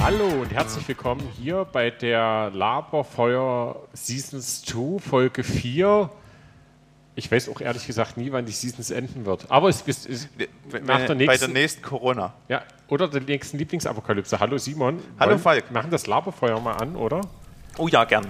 Hallo und herzlich willkommen hier bei der Laberfeuer Seasons 2 Folge 4. Ich weiß auch ehrlich gesagt nie, wann die Seasons enden wird. Aber es ist, ist nach der nächsten, bei der nächsten Corona. Ja, oder der nächsten Lieblingsapokalypse. Hallo Simon. Hallo Wollen- Falk. Machen das Laberfeuer mal an, oder? Oh ja, gern.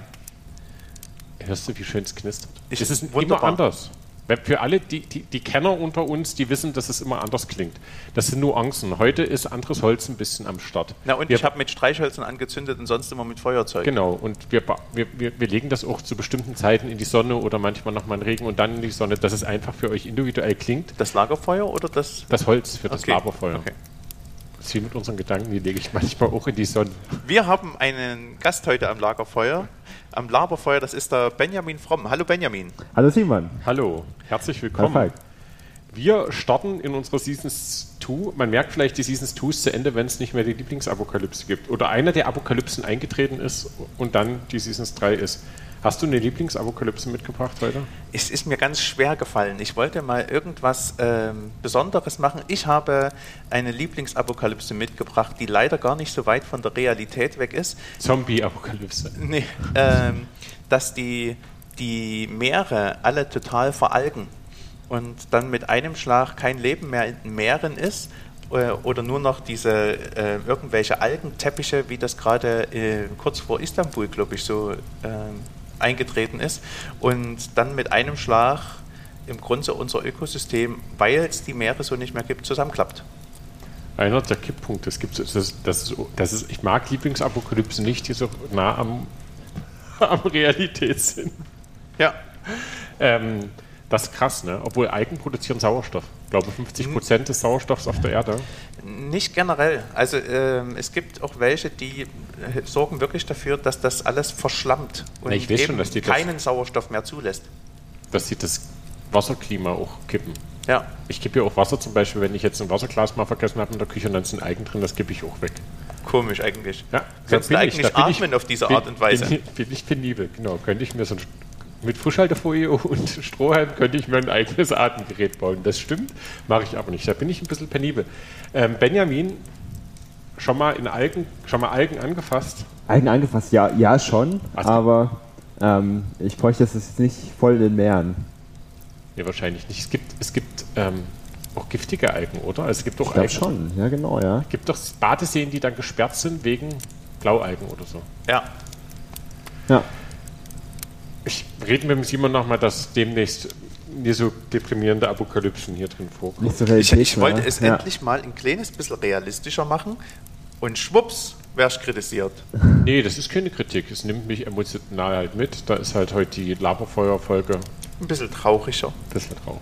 Hörst du, wie schön es knistert? Ich- es ist immer wunderbar. anders. Weil Für alle, die, die, die Kenner unter uns, die wissen, dass es immer anders klingt. Das sind Nuancen. Heute ist anderes Holz ein bisschen am Start. Na und Wir- ich habe mit Streichhölzern angezündet und sonst immer mit Feuerzeug. Genau, und wir, wir, wir, legen das auch zu bestimmten Zeiten in die Sonne oder manchmal nochmal in Regen und dann in die Sonne, dass es einfach für euch individuell klingt. Das Lagerfeuer oder das? Das Holz für das Okay, Laberfeuer. okay. Wie mit unseren Gedanken, die lege ich manchmal auch in die Sonne. Wir haben einen Gast heute am Lagerfeuer. Am Lagerfeuer, das ist der Benjamin Fromm. Hallo Benjamin. Hallo Simon. Hallo, herzlich Hallo willkommen. Falk. Wir starten in unserer Seasons 2. Man merkt vielleicht, die Seasons 2 ist zu Ende, wenn es nicht mehr die Lieblingsapokalypse gibt. Oder einer der Apokalypsen eingetreten ist und dann die Seasons 3 ist. Hast du eine Lieblingsapokalypse mitgebracht heute? Es ist mir ganz schwer gefallen. Ich wollte mal irgendwas ähm, Besonderes machen. Ich habe eine Lieblingsapokalypse mitgebracht, die leider gar nicht so weit von der Realität weg ist. Zombie-Apokalypse. Nee, ähm, dass die, die Meere alle total veralgen und dann mit einem Schlag kein Leben mehr in den Meeren ist äh, oder nur noch diese äh, irgendwelche Algenteppiche, wie das gerade äh, kurz vor Istanbul, glaube ich, so ähm, eingetreten ist und dann mit einem Schlag im Grunde unser Ökosystem, weil es die Meere so nicht mehr gibt, zusammenklappt. Einer der Kipppunkte. Es gibt, das, das, ist, das ist, ich mag Lieblingsapokalypse nicht, die so nah am, am Realität sind. Ja, Ähm, das ist krass, ne? Obwohl Algen produzieren Sauerstoff. Ich glaube, 50 Prozent des Sauerstoffs auf der Erde. Nicht generell. Also ähm, es gibt auch welche, die äh, sorgen wirklich dafür, dass das alles verschlammt und ich weiß schon, die das- keinen Sauerstoff mehr zulässt. dass sie das Wasserklima auch kippen. Ja, Ich kippe ja auch Wasser zum Beispiel, wenn ich jetzt ein Wasserglas mal vergessen habe in der Küche und dann sind Algen drin, das kippe ich auch weg. komisch eigentlich. Ja, Kannst du ich- eigentlich ich- atmen auf diese bin- Art und Weise? Bin, bin ich penibel, genau. Könnte ich mir so ein, mit Frischhaltefolie und Strohhalm könnte ich mir ein eigenes Atemgerät bauen. Das stimmt, mache ich aber nicht. Da bin ich ein bisschen penibel. Ähm, Benjamin, schon mal in Algen, schon mal Algen angefasst? Algen angefasst, ja, ja schon, Also- aber ähm, ich bräuchte das jetzt nicht voll in den Meeren. Nee, wahrscheinlich nicht. Es gibt, es gibt ähm, auch giftige Algen, oder? Also es gibt glaube Algen. schon, ja genau, ja. Es gibt doch Badeseen, die dann gesperrt sind wegen Blaualgen oder so. Ja, Ja, Ich rede mit dem Simon nochmal, dass demnächst nie so deprimierende Apokalypsen hier drin vorkommen. so ich, ich wollte es ja. endlich mal ein kleines bisschen realistischer machen und schwupps, wärst kritisiert. Nee, das ist keine Kritik. Es nimmt mich emotional halt mit. Da ist halt heute die Laberfeuer-Folge Ein bisschen trauriger. ein bisschen trauriger.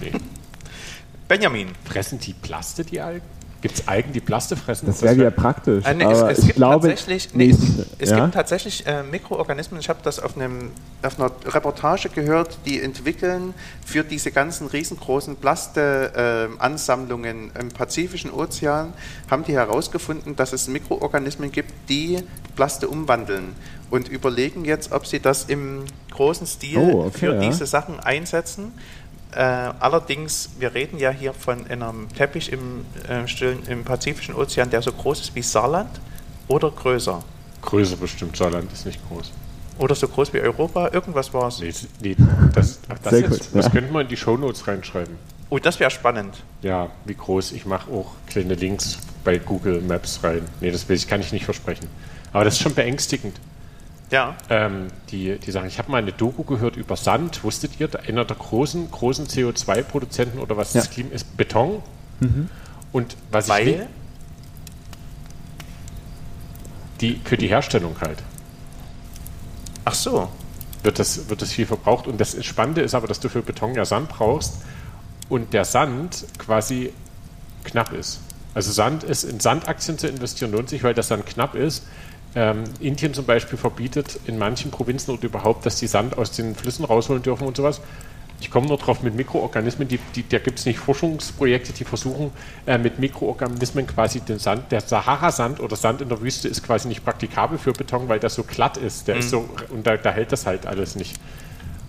Nee. Benjamin, Fressen die Plaste, die Algen? Gibt es Algen, die Plaste fressen? Das wäre wär- ja praktisch. Äh, nee, aber es, es ich gibt glaube, tatsächlich, nee, nee, es- es ja? gibt tatsächlich äh, Mikroorganismen. Ich habe das auf, einem, auf einer Reportage gehört, die entwickeln für diese ganzen riesengroßen Plaste-Ansammlungen im Pazifischen Ozean, haben die herausgefunden, dass es Mikroorganismen gibt, die Plaste umwandeln und überlegen jetzt, ob sie das im großen Stil Oh, okay, für ja. diese Sachen einsetzen. Äh, allerdings, wir reden ja hier von einem Teppich im, äh, stillen, im Pazifischen Ozean, der so groß ist wie Saarland oder größer. Größe bestimmt. Saarland ist nicht groß. Oder so groß wie Europa, irgendwas war es. Nee, nee das, ach, das, jetzt, gut, das ja. könnte man in die Shownotes reinschreiben. Oh, das wäre spannend. Ja, wie groß. Ich mache auch kleine Links bei Google Maps rein. Nee, das will ich, kann ich nicht versprechen. Aber das ist schon beängstigend. Ja, Ähm, die, die Sachen, ich habe mal eine Doku gehört über Sand. Wusstet ihr, einer der großen, großen CO2-Produzenten oder was das Ja. Klima ist Beton. Und was ich weil nicht, die, für die Herstellung halt Ach so. wird das, wird das viel verbraucht. Und das Spannende ist aber, dass du für Beton ja Sand brauchst und der Sand quasi knapp ist. Also Sand ist, in Sandaktien zu investieren lohnt sich, weil das Sand knapp ist. Ähm, Indien zum Beispiel verbietet in manchen Provinzen oder überhaupt, dass die Sand aus den Flüssen rausholen dürfen und sowas. Ich komme nur drauf mit Mikroorganismen, die, die, da gibt es nicht Forschungsprojekte, die versuchen äh, mit Mikroorganismen quasi den Sand, der Sahara-Sand oder Sand in der Wüste ist quasi nicht praktikabel für Beton, weil das so glatt ist. Der ist so, und da, da hält das halt alles nicht.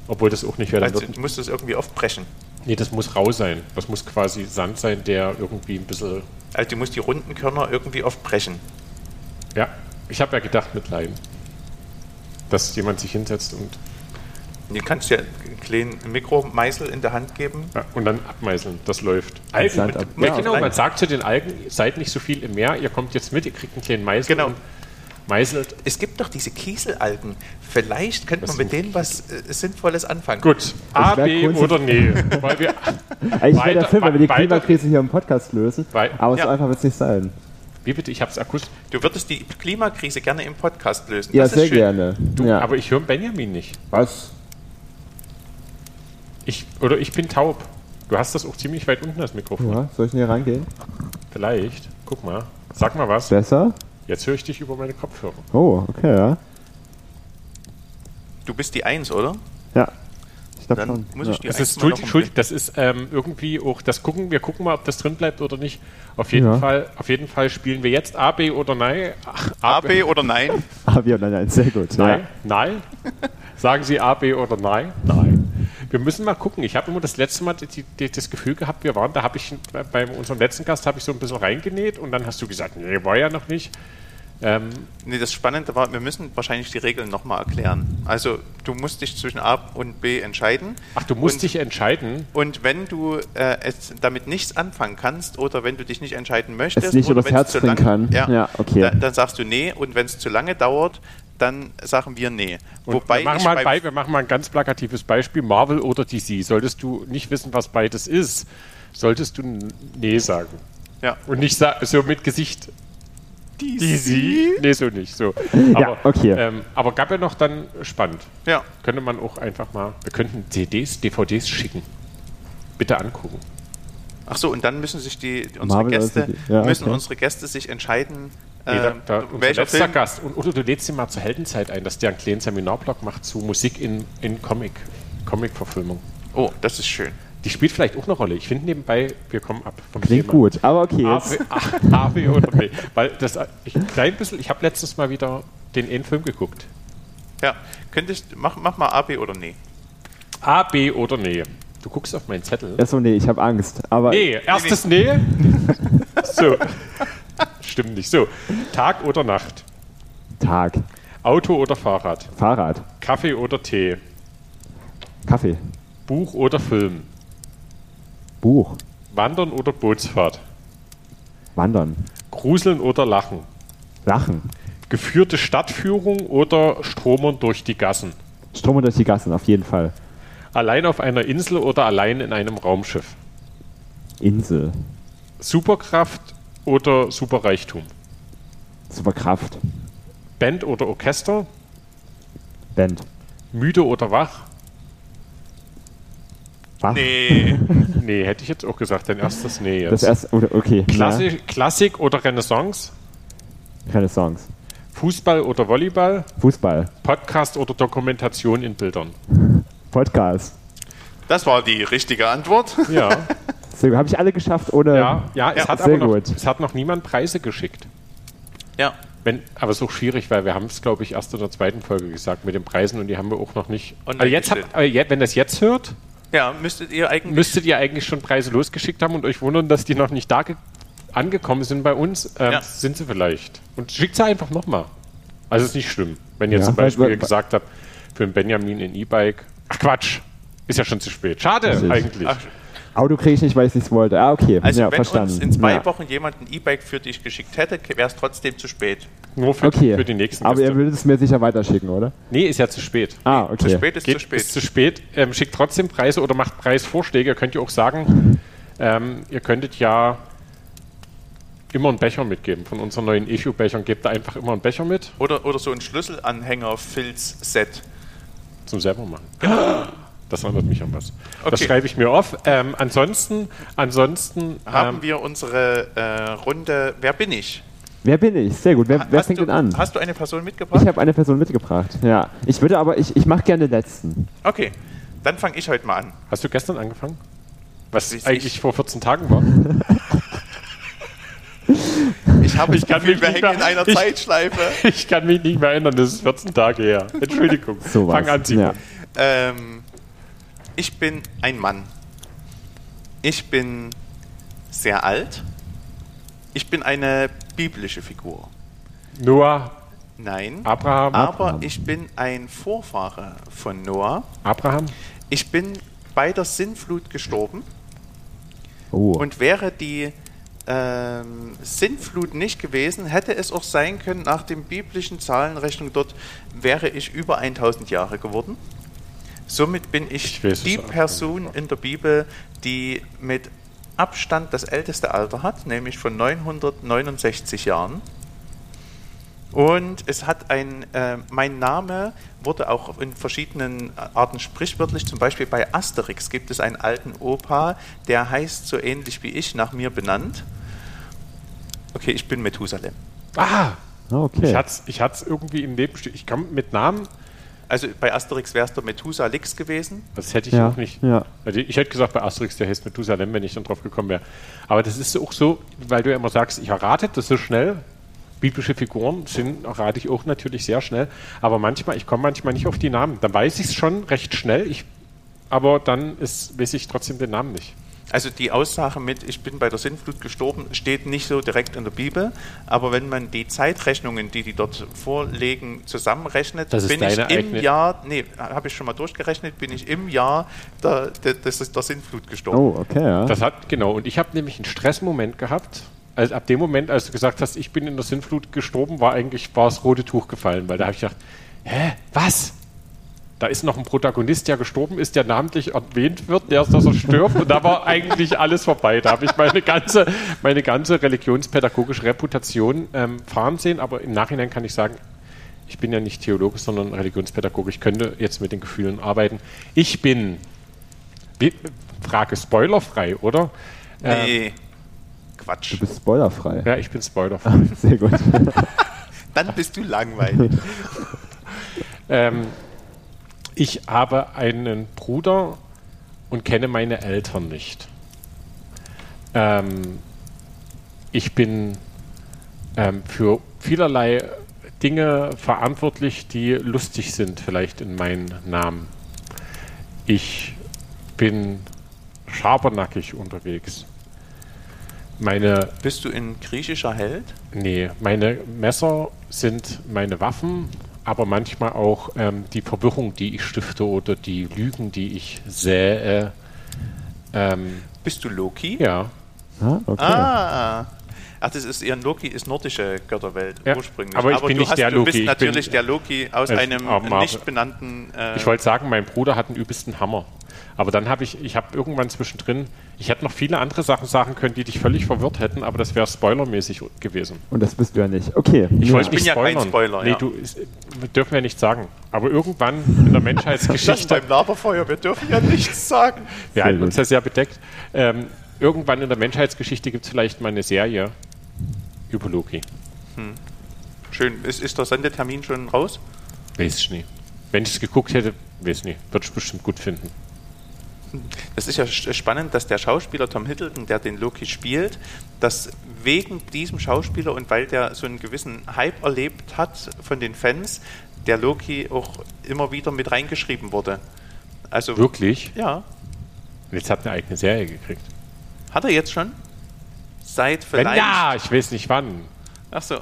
Obwohl das auch nicht werden Also wird. du musst es irgendwie aufbrechen. Nee, das muss rau sein. Das muss quasi Sand sein, der irgendwie ein bisschen. Also du musst die runden Körner irgendwie aufbrechen. Ja, ich habe ja gedacht mit Leim. Dass jemand sich hinsetzt und, Du kannst ja einen kleinen Mikromeißel in der Hand geben. ja, und dann abmeißeln. Das läuft. Algen. Sand ab- ja, ja, genau, man sagt zu den Algen, seid nicht so viel im Meer, ihr kommt jetzt mit, ihr kriegt einen kleinen Meißel Genau. und meißelt. Es gibt doch diese Kieselalgen. Vielleicht könnte man mit denen was äh, Sinnvolles anfangen. Gut, A, B oder nee. Weil wir, Eigentlich wäre der Film, wenn wir die Klimakrise hier im Podcast lösen. Wei- Aber so Ja. einfach wird es nicht sein. Wie bitte, ich habe es akustisch. Du würdest die Klimakrise gerne im Podcast lösen. Ja, das ist sehr schön. gerne. Du, ja. Aber ich höre Benjamin nicht. Was? Ich, oder ich bin taub. Du hast das auch ziemlich weit unten, das Mikrofon. Ja, soll ich denn hier rangehen? Vielleicht. Guck mal. Sag mal was. Besser? Jetzt höre ich dich über meine Kopfhörer. Oh, okay, ja. Du bist die Eins, oder? Ja. Ich glaube schon. muss ja. ich Das ist, Entschuldigung, Entschuldigung, das ist ähm, irgendwie auch, das gucken, wir gucken mal, ob das drin bleibt oder nicht. Auf jeden Ja. Fall, auf jeden Fall spielen wir jetzt A, B oder nein. Ach, A, B oder nein? Ah, wir nein, nein, sehr gut. Nein, Ja. nein. Sagen Sie A, B oder nein? Nein. Wir müssen mal gucken. Ich habe immer das letzte Mal die, die, das Gefühl gehabt, wir waren, da habe ich bei unserem letzten Gast habe ich so ein bisschen reingenäht und dann hast du gesagt, nee, war ja noch nicht. Ähm, Nee, das Spannende war, wir müssen wahrscheinlich die Regeln nochmal erklären. Also du musst dich zwischen A und B entscheiden. ach, du musst und, dich entscheiden. Und wenn du äh, es damit nichts anfangen kannst oder wenn du dich nicht entscheiden möchtest, Es nicht oder übers wenn Herz zu lang- kann. Ja, Ja, okay. Dann, dann sagst du nee und wenn es zu lange dauert, dann sagen wir nee. Und Wobei wir, machen mal bei, wir machen mal ein ganz plakatives Beispiel: Marvel oder DC. Solltest du nicht wissen, was beides ist, solltest du Nee sagen. ja. Und nicht so mit Gesicht. DC? Nee, so nicht. So. Aber, okay. Ähm, aber gab ja noch dann spannend. ja. Könnte man auch einfach mal. Wir könnten CDs, DVDs schicken. Bitte angucken. Ach so, und dann müssen sich die unsere Marvel Gäste ja, müssen okay. unsere Gäste sich entscheiden, Nee, da, ähm, da, welcher letzter Film. Gast. Und, oder du lädst ihn mal zur Heldenzeit ein, dass der einen kleinen Seminarblock macht zu Musik in, in Comic. Comic-Verfilmung. Oh, das ist schön. Die spielt vielleicht auch eine Rolle. Ich finde nebenbei, wir kommen ab vom Klingt Thema. gut. Aber okay, A, jetzt. B, A, A, B oder B. Weil das ich, ein klein bisschen, ich habe letztens mal wieder den einen Film geguckt. Ja, könntest mach, mach mal A, B oder nee. A, B oder nee. Du guckst auf meinen Zettel. Achso, nee, ich habe Angst. Aber Nee, erstes Nee. So. Stimmt nicht. So. Tag oder Nacht? Tag. Auto oder Fahrrad? Fahrrad. Kaffee oder Tee? Kaffee. Buch oder Film? Buch. Wandern oder Bootsfahrt? Wandern. Gruseln oder Lachen? Lachen. Geführte Stadtführung oder Stromern durch die Gassen? Strom durch die Gassen, auf jeden Fall. Allein auf einer Insel oder allein in einem Raumschiff? Insel. Superkraft oder Superreichtum? Superkraft. Band oder Orchester? Band. Müde oder wach? Wach. Nee. Nee, hätte ich jetzt auch gesagt, dein erstes Nee jetzt. Das erste. oder- Okay. Klassik, Klassik oder Renaissance? Songs. Fußball oder Volleyball? Fußball. Podcast oder Dokumentation in Bildern? Podcast. Das war die richtige Antwort. Ja, gut. Habe ich alle geschafft ohne. ja, ja, es, Ja, hat sehr aber noch, gut. es hat noch niemand Preise geschickt. Ja. Wenn, aber es ist auch schwierig, weil wir haben es, glaube ich, erst in der zweiten Folge gesagt mit den Preisen und die haben wir auch noch nicht. Aber jetzt habt, gestellt. aber je- wenn das jetzt hört, Ja, müsstet ihr eigentlich. müsstet ihr eigentlich schon Preise losgeschickt haben und euch wundern, dass die noch nicht da ge- angekommen sind bei uns. Ähm, Ja. Sind sie vielleicht. Und schickt sie einfach nochmal. Also ist nicht schlimm. Wenn ihr Ja, zum Beispiel weil- gesagt habt, für einen Benjamin ein E-Bike. Ach Quatsch. Ist ja schon zu spät. Schade eigentlich. Ach, Auto kriege ich nicht, weil ich es nicht wollte. Ah, okay. also, ja, wenn verstanden. uns in zwei ja. Wochen jemand ein E-Bike für dich geschickt hätte, wäre es trotzdem zu spät. Nur für, Okay. für die nächsten Aber Gäste. ihr würdet es mir sicher weiterschicken, oder? Nee, ist ja zu spät. Ah, okay. Zu spät ist Geht, zu spät. Ist zu spät. Ähm, schickt trotzdem Preise oder macht Preisvorschläge. Ihr könnt ja auch sagen, ähm, ihr könntet ja immer einen Becher mitgeben. Von unseren neuen Issue-Bechern gebt da einfach immer einen Becher mit Oder, oder so ein Schlüsselanhänger-Filz-Set. zum selber machen. Das erinnert mich an was. Das Okay. schreibe ich mir auf. Ähm, ansonsten, ansonsten Haben ähm, wir unsere äh, Runde Wer bin ich? Wer bin ich? Sehr gut. Wer, wer fängt du, denn an? Hast du eine Person mitgebracht? Ich habe eine Person mitgebracht. Ja. Ich würde aber, ich, ich mache gerne den letzten. okay, dann fange ich heute mal an. hast du gestern angefangen? Was Ich- eigentlich vor 14 Tagen war. Ich habe Ich kann mich wir nicht hängen in mehr- einer ich- Zeitschleife. Ich kann mich nicht mehr erinnern, das ist 14 Tage her. Entschuldigung. So Fang an, Simon. Ja. Ähm, ich bin ein Mann. Ich bin sehr alt. Ich bin eine biblische Figur. Noah, Nein. Abraham, Aber Abraham. ich bin ein Vorfahre von Noah. Abraham, Ich bin bei der Sintflut gestorben. Oh. Und wäre die ähm, Sintflut nicht gewesen, hätte es auch sein können, nach den biblischen Zahlenrechnungen dort wäre ich über 1000 Jahre geworden. Somit bin ich, Ich die. Person in der Bibel, die mit Abstand das älteste Alter hat, nämlich von 969 Jahren. Und es hat ein, äh, mein Name wurde auch in verschiedenen Arten sprichwörtlich, zum Beispiel bei Asterix gibt es einen alten Opa, der heißt so ähnlich wie ich, nach mir benannt. Okay, ich bin Methusalem. ah, okay. ich hatte es irgendwie im Nebenstück. Ich kam mit Namen, Also bei Asterix wäre es der Methusalix gewesen. das hätte ich Ja, auch nicht. ja. Also ich hätte gesagt, bei Asterix, der heißt Methusalem, wenn ich dann drauf gekommen wäre. Aber das ist auch so, weil du ja immer sagst, ich errate das so schnell. Biblische Figuren sind, errate ich auch natürlich sehr schnell. Aber manchmal, ich komme manchmal nicht auf die Namen. Dann weiß ich es schon recht schnell, ich, aber dann ist, weiß ich trotzdem den Namen nicht. Also die Aussage mit, ich bin bei der Sintflut gestorben, steht nicht so direkt in der Bibel. Aber wenn man die Zeitrechnungen, die die dort vorlegen, zusammenrechnet, Das bin ich im eigene- Jahr, nee, habe ich schon mal durchgerechnet, bin ich im Jahr der, der, des- der Sintflut gestorben. Oh, okay, ja. Das hat, genau, und ich habe nämlich einen Stressmoment gehabt. Also ab dem Moment, als du gesagt hast, ich bin in der Sintflut gestorben, war eigentlich war das rote Tuch gefallen, weil da habe ich gedacht, hä, was? Da ist noch ein Protagonist, der gestorben ist, der namentlich erwähnt wird, der dass er stirbt, und da war eigentlich alles vorbei. Da habe ich meine ganze, meine ganze religionspädagogische Reputation ähm, fahren sehen, aber im Nachhinein kann ich sagen, ich bin ja nicht Theologe, sondern Religionspädagoge. Ich könnte jetzt mit den Gefühlen arbeiten. Ich bin, wie, Frage spoilerfrei, oder? Ähm, Nee, Quatsch. du bist spoilerfrei. Ja, ich bin spoilerfrei. Sehr gut. Dann bist du langweilig. ähm, ich habe einen Bruder und kenne meine Eltern nicht. Ähm, ich bin ähm, für vielerlei Dinge verantwortlich, die lustig sind, vielleicht in meinen Namen. Ich bin schabernackig unterwegs. Meine Bist du ein griechischer Held? Nee, meine Messer sind meine Waffen, aber manchmal auch ähm, die Verwirrung, die ich stifte oder die Lügen, die ich sähe. Ähm, Bist du Loki? ja, Ah, okay. Ah. Ach, das ist eher Loki, ist nordische Götterwelt Ja, ursprünglich. aber ich bin du, nicht der du Loki, bist ich natürlich bin- der Loki aus Als einem Marvel. nicht benannten. Äh, ich wollte sagen, mein Bruder hat einen übelsten Hammer. Aber dann habe ich, ich habe irgendwann zwischendrin, ich hätte noch viele andere Sachen sagen können, die dich völlig verwirrt hätten, aber das wäre spoilermäßig gewesen. Und das bist du ja nicht. Okay. Ich ja. wollte bin nicht ja kein spoilern. Spoiler, nee, ja. du, ist, dürfen wir nicht sagen. Aber irgendwann in der das Menschheitsgeschichte beim Laberfeuer, wir dürfen ja nichts sagen. Wir halten uns ja sehr bedeckt. Ähm, irgendwann in der Menschheitsgeschichte gibt es vielleicht mal eine Serie über Loki. Schön. Ist, ist der Sendetermin schon raus? Weiß ich nicht. Wenn ich es geguckt hätte, weiß ich nicht. Würde ich bestimmt gut finden. Es ist ja spannend, dass der Schauspieler Tom Hiddleston, der den Loki spielt, dass wegen diesem Schauspieler und weil der so einen gewissen Hype erlebt hat von den Fans, der Loki auch immer wieder mit reingeschrieben wurde. Also Wirklich? Ja. Und jetzt hat eine eigene Serie gekriegt. Hat er jetzt schon? Seit Wenn, vielleicht. ja, ich weiß nicht wann. Ach so.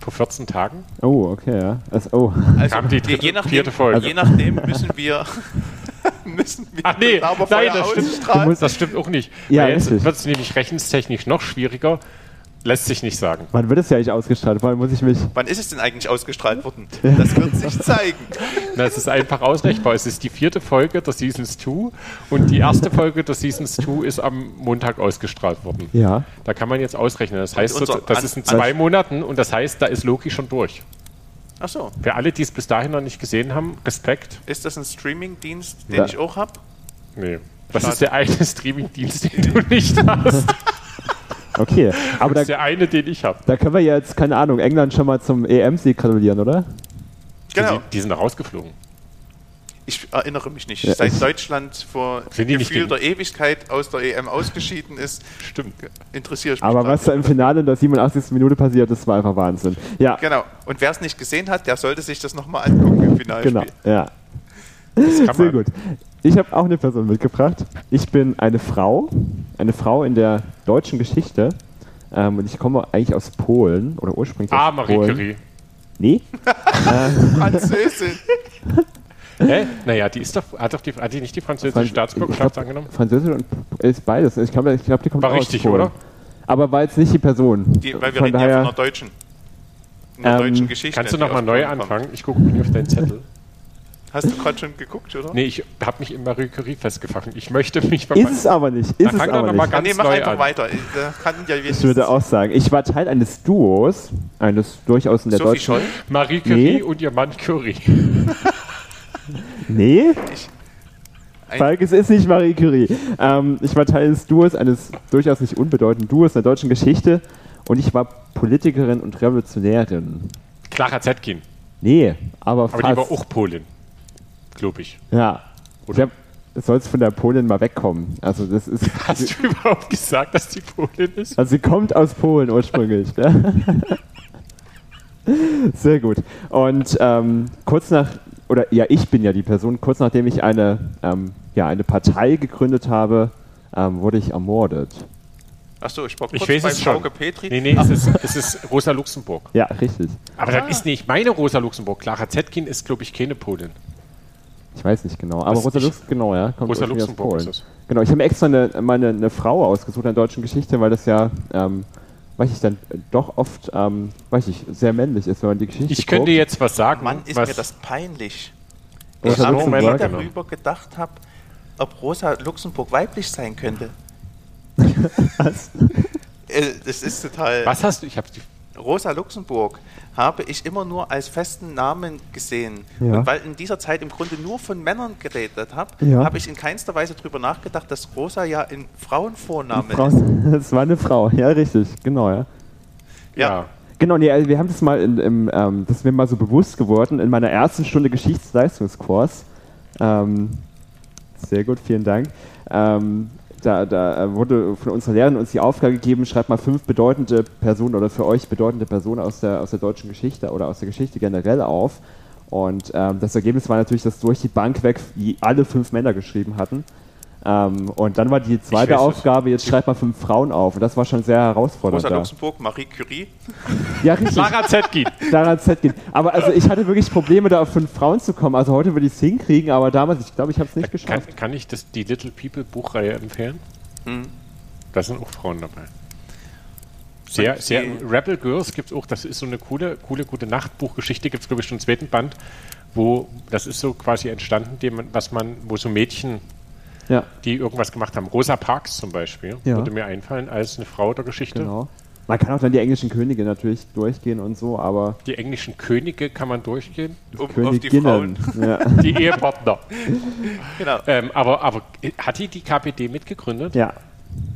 Vor 14 Tagen? Oh, okay, ja. Das, oh. Also die je- dritte- je, nachdem, vierte Folge. je nachdem müssen wir müssen wir Ach nee, Laberfeuer nein, das stimmt, ausstrahlen. das stimmt auch nicht. Ja, jetzt wird es nämlich rechenstechnisch noch schwieriger. Lässt sich nicht sagen. Wann wird es ja eigentlich ausgestrahlt? Vor allem muss ich mich. Wann ist es denn eigentlich ausgestrahlt worden? Das wird sich zeigen. Na, es ist einfach ausrechenbar. Es ist die vierte Folge der Seasons 2 und die erste Folge der Seasons 2 ist am Montag ausgestrahlt worden. Ja. Da kann man jetzt ausrechnen. Das heißt, unser- so, das an- ist in an- zwei Monaten und das heißt, da ist Loki schon durch. Ach so. Für alle, die es bis dahin noch nicht gesehen haben, Respekt. Ist das ein Streaming-Dienst, den Ja. ich auch habe? Nee. Das Schade. ist der eine Streaming-Dienst, den du nicht hast. Okay. Aber Das ist da, der eine, den ich habe. da können wir jetzt, keine Ahnung, England schon mal zum EM-Sieg gratulieren, oder? Genau. Die, die sind rausgeflogen. Ich erinnere mich nicht. Ja, Seit Deutschland vor Sind die nicht Gefühl in- der Ewigkeit aus der EM ausgeschieden ist, Stimmt. interessiere ich mich. Aber was da im Finale in der 87. Minute passiert, das war einfach Wahnsinn. Ja, Genau. Und wer es nicht gesehen hat, der sollte sich das nochmal angucken im Finalspiel. genau. Ja. Das kann Sehr man. gut. Ich habe auch eine Person mitgebracht. Ich bin eine Frau, eine Frau in der deutschen Geschichte. Ähm, und ich komme eigentlich aus Polen oder ursprünglich Ah, aus Marie Polen. Curie. Nee, Französin. Hä? Naja, die ist doch, hat doch die, hat die nicht die französische Franz- Staatsbürgerschaft glaub, angenommen? Französisch und ist beides. Ich glaube, ich glaub, die kommt War auch richtig, aus Polen. oder? Aber war jetzt nicht die Person. Die, weil wir Von reden ja daher, von einer deutschen. Einer Ähm, deutschen Geschichte. Kannst du nochmal neu anfangen? Ich gucke nicht auf deinen Zettel. Hast du gerade schon geguckt, oder? Nee, ich habe mich in Marie Curie festgefangen. Ich möchte mich bei ist es aber nicht. Ist Dann es aber mal nicht. Ja, ganz nee, mach neu einfach an. weiter. Ich, äh, kann ja Ich würde auch sagen, ich war Teil eines Duos, eines durchaus in der Sophie deutschen. Scholl? Marie Curie Nee. und ihr Mann Curie. Nee, Ein- Falk, es ist nicht Marie Curie. Ähm, ich war Teil des Duos, eines durchaus nicht unbedeutenden Duos in der deutschen Geschichte und ich war Politikerin und Revolutionärin. Clara Zetkin. Nee, aber, Aber fast. die war auch Polin. Glaube ich. Ja. Oder? Ich soll von der Polin mal wegkommen. Also das ist. Hast du überhaupt gesagt, dass die Polin ist? Also sie kommt aus Polen ursprünglich. ne? Sehr gut. Und ähm, kurz nach, oder ja, ich bin ja die Person, kurz nachdem ich eine, ähm, ja, eine Partei gegründet habe, ähm, wurde ich ermordet. Achso, ich war kurz Ich weiß bei es schon. Petri. Nee, nee, es ist, es ist Rosa Luxemburg. Ja, richtig. Aber das ist nicht meine Rosa Luxemburg. Clara Zetkin ist, glaube ich, keine Polin. Ich weiß nicht genau. Aber Was Rosa ich- Lux, genau, ja. Kommt Rosa ursprünglich aus Luxemburg Polen. ist es. Genau, ich habe mir extra eine, meine, eine Frau ausgesucht in der deutschen Geschichte, weil das ja, ähm, weiß ich dann doch oft, ähm, weiß ich, sehr männlich ist, wenn man die Geschichte Ich könnte guckt. jetzt was sagen. Mann, ist was, mir das peinlich. Rosa Ich habe Luxemburg, nie genau. darüber gedacht habe, ob Rosa Luxemburg weiblich sein könnte. Äh, Das ist total. was hast du? Ich habe die. Rosa Luxemburg habe ich immer nur als festen Namen gesehen. Ja. Und weil in dieser Zeit im Grunde nur von Männern geredet habe, Ja. habe ich in keinster Weise darüber nachgedacht, dass Rosa ja ein Frauenvorname Frau, ist. das war eine Frau, ja, richtig, genau, ja. Ja. Genau, nee, also wir haben das mal, in, im, ähm, das ist mir mal so bewusst geworden, in meiner ersten Stunde Geschichtsleistungskurs. Ähm, sehr gut, vielen Dank. Ähm, da, da äh, wurde von unserer Lehrerin uns die Aufgabe gegeben, schreibt mal fünf bedeutende Personen oder für euch bedeutende Personen aus der, aus der deutschen Geschichte oder aus der Geschichte generell auf. Und ähm, das Ergebnis war natürlich, dass durch die Bank weg alle fünf Männer geschrieben hatten. Ähm, und dann war die zweite. Aufgabe, jetzt schreibt mal fünf Frauen auf. Und das war schon sehr herausfordernd. Rosa. Luxemburg, Marie Curie. Ja, richtig. Clara Zetkin. Daran Zetkin. Aber also ich hatte wirklich Probleme, da auf fünf Frauen zu kommen. Also heute würde ich es hinkriegen, aber damals, ich glaube, ich habe es nicht Kann, geschafft. kann ich das, die Little People Buchreihe empfehlen? Hm. Da sind auch Frauen dabei. Sehr, sehr. Rebel Girls gibt es auch, das ist so eine coole, coole, gute Nachtbuchgeschichte, gibt es, glaube ich, schon einen zweiten Band, wo das ist so quasi entstanden, dem, man- was man, wo so Mädchen, Ja, die irgendwas gemacht haben, Rosa Parks zum Beispiel, Ja. würde mir einfallen als eine Frau der Geschichte. genau. Man kann auch dann die englischen Könige natürlich durchgehen und so, aber Die englischen Könige kann man durchgehen, Um, auf die Königinnen. Frauen. Ja. die Ehepartner. Genau. ähm, aber, aber hat die die KPD mitgegründet? ja,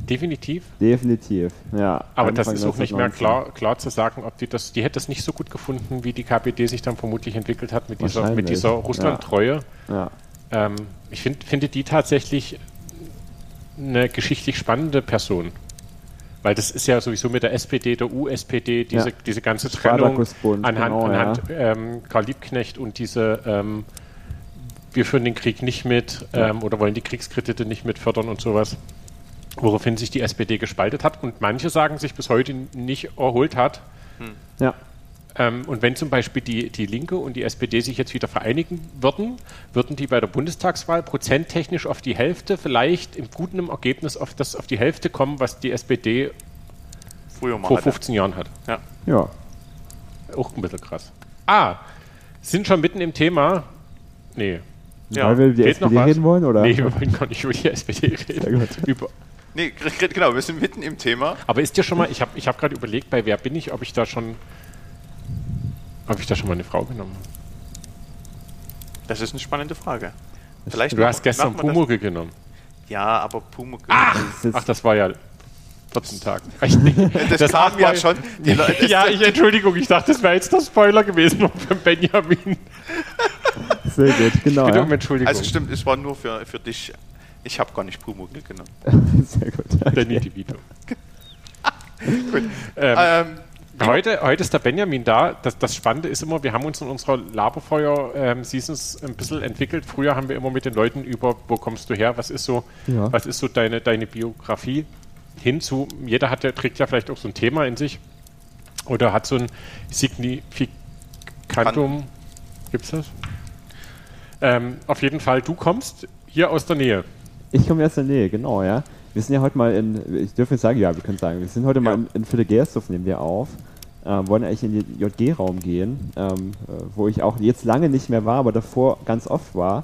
Definitiv. definitiv. Ja, Aber das Anfang ist auch nicht mehr 1919. klar, klar zu sagen, ob die das, die hätte das nicht so gut gefunden, wie die KPD sich dann vermutlich entwickelt hat mit dieser, mit dieser Russland-Treue. Ja. Ähm, ich find, finde die tatsächlich eine geschichtlich spannende Person. Weil das ist ja sowieso mit der SPD, der USPD, diese, Ja. diese ganze Trennung anhand, genau, ja. anhand ähm, Karl Liebknecht und diese ähm, wir führen den Krieg nicht mit ähm, oder wollen die Kriegskredite nicht mit fördern und sowas. Woraufhin sich die SPD gespaltet hat und manche sagen sich bis heute nicht erholt hat. ja, Ähm, und wenn zum Beispiel die, die Linke und die SPD sich jetzt wieder vereinigen würden, würden die bei der Bundestagswahl prozenttechnisch auf die Hälfte, vielleicht im guten Ergebnis auf, das, auf die Hälfte kommen, was die SPD Früher mal. vor hatte. 15 Jahren hat. Ja. ja. Auch ein bisschen krass. Ah, sind schon mitten im Thema. Nee. Ja. Weil wir über die Geht noch SPD reden wollen, oder? Nee, wir wollen gar nicht über die SPD reden. Über, Nee, genau, wir sind mitten im Thema. aber ist dir schon mal, ich habe ich hab gerade überlegt, bei Wer bin ich, ob ich da schon, ob ich da schon mal eine Frau genommen habe. Das ist eine spannende Frage. Vielleicht Du hast gestern Pumuckl genommen. Das, ja, aber. Das ist jetzt- Ach, das war ja 14 Tage. Reicht nicht. das, kam ach, ja schon. Die Leute, ja, ich, Entschuldigung, ich dachte, das wäre jetzt der Spoiler gewesen von Benjamin. Sehr gut, genau. Bitte Ja. um Entschuldigung. also stimmt, es war nur für, für dich. Ich habe gar nicht Pumuckl genommen. Sehr gut. Danny DeVito. Gut. Ähm, Ähm, Heute, heute ist der Benjamin da. Das, das Spannende ist immer, wir haben uns in unserer Laberfeuer-Seasons ein bisschen entwickelt. Früher haben wir immer mit den Leuten über, wo kommst du her, was ist so, Ja. was ist so deine, deine Biografie hinzu. Jeder hat, ja- trägt ja vielleicht auch so ein Thema in sich oder hat so ein Signifikantum. Gibt's das? Ähm, auf jeden Fall, du kommst hier aus der Nähe. Ich komme aus der Nähe, genau, ja. Wir sind ja heute mal in, ich dürfte jetzt sagen, ja, wir können sagen, wir sind heute mal in, in Villegersdorf, nehmen wir auf. Ähm, wollen eigentlich in den JG-Raum gehen, ähm, äh, wo ich auch jetzt lange nicht mehr war, aber davor ganz oft war.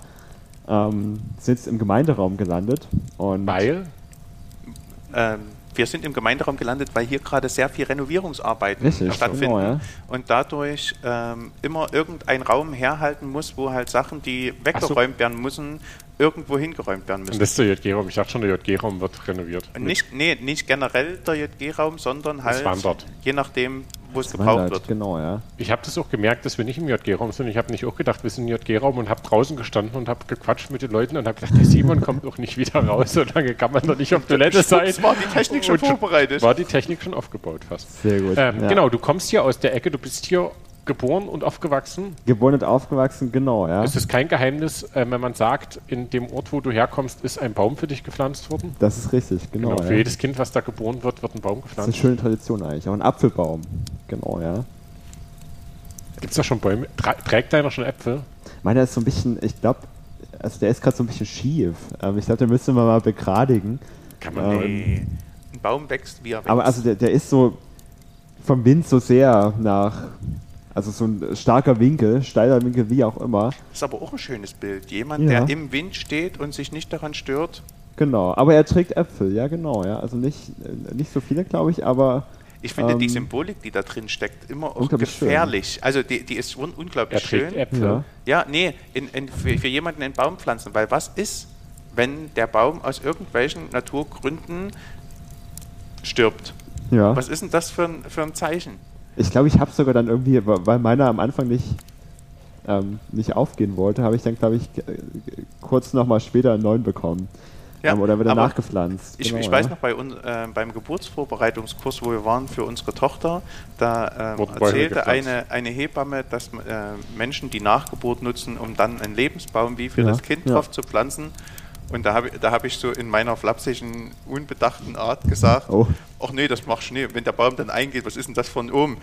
Ähm, sind jetzt im Gemeinderaum gelandet. Und Weil, Ähm, wir sind im Gemeinderaum gelandet, weil hier gerade sehr viel Renovierungsarbeiten Richtig, stattfinden genau, ja. und dadurch ähm, immer irgendein Raum herhalten muss, wo halt Sachen, die weggeräumt werden müssen, irgendwo hingeräumt werden und müssen. das ist der JG-Raum. Ich dachte schon, der JG-Raum wird renoviert. Und nicht, nee, nicht generell der JG-Raum, sondern halt je nachdem, wo es gebraucht wird. Genau, ja. Ich habe das auch gemerkt, dass wir nicht im JG-Raum sind. Ich habe nicht auch gedacht, wir sind im JG-Raum und habe draußen gestanden und habe gequatscht mit den Leuten und habe gedacht, der Simon kommt auch nicht wieder raus. So lange kann man doch nicht auf Toilette sein. Schwupps, war die Technik schon vorbereitet. War die Technik schon aufgebaut fast. Sehr gut. Ähm, ja. Genau, du kommst hier aus der Ecke, du bist hier geboren und aufgewachsen. Geboren und aufgewachsen, genau, ja. Es ist kein Geheimnis, äh, wenn man sagt, in dem Ort, wo du herkommst, ist ein Baum für dich gepflanzt worden. Das ist richtig, genau. Genau, für ja. jedes Kind, was da geboren wird, wird ein Baum Das ist eine gepflanzt. schöne Tradition eigentlich. Auch ein Apfelbaum. Genau, ja. Gibt es da schon Bäume? Tra trägt deiner schon Äpfel? Meiner ist so ein bisschen, ich glaube, also der ist gerade so ein bisschen schief. Ähm, ich glaube, den müsste man mal begradigen. Kann man im Nee. Ein Baum wächst, wie er wächst. Aber also der, der ist so vom Wind so sehr nach, also so ein starker Winkel, steiler Winkel, wie auch immer. das ist aber auch ein schönes Bild. Jemand, Ja. der im Wind steht und sich nicht daran stört. Genau, aber er trägt Äpfel, ja genau, ja. Also nicht, nicht so viele, glaube ich, aber Ich finde die Ähm, Symbolik, die da drin steckt, immer auch unglaublich schön. gefährlich. Also die, die ist un Er unglaublich trägt schön. Äpfel. ja. Ja, nee, in, in, für, für jemanden einen Baum pflanzen. Weil was ist, wenn der Baum aus irgendwelchen Naturgründen stirbt? ja. Was ist denn das für ein, für ein Zeichen? Ich glaube, ich habe sogar dann irgendwie, weil meiner am Anfang nicht, ähm, nicht aufgehen wollte, habe ich dann, glaube ich, kurz nochmal später einen neuen bekommen. Ja, ähm, oder wieder nachgepflanzt. Ich, Genau, ich weiß ja. noch, bei uns, äh, beim Geburtsvorbereitungskurs, wo wir waren für unsere Tochter, da ähm, erzählte eine, eine Hebamme, dass äh, Menschen die Nachgeburt nutzen, um dann einen Lebensbaum wie für Ja, das Kind ja. drauf zu pflanzen. Und da habe da hab ich so in meiner flapsigen, unbedachten Art gesagt, Oh. ach nee, das machst du nicht. Wenn der Baum dann eingeht, was ist denn das von oben?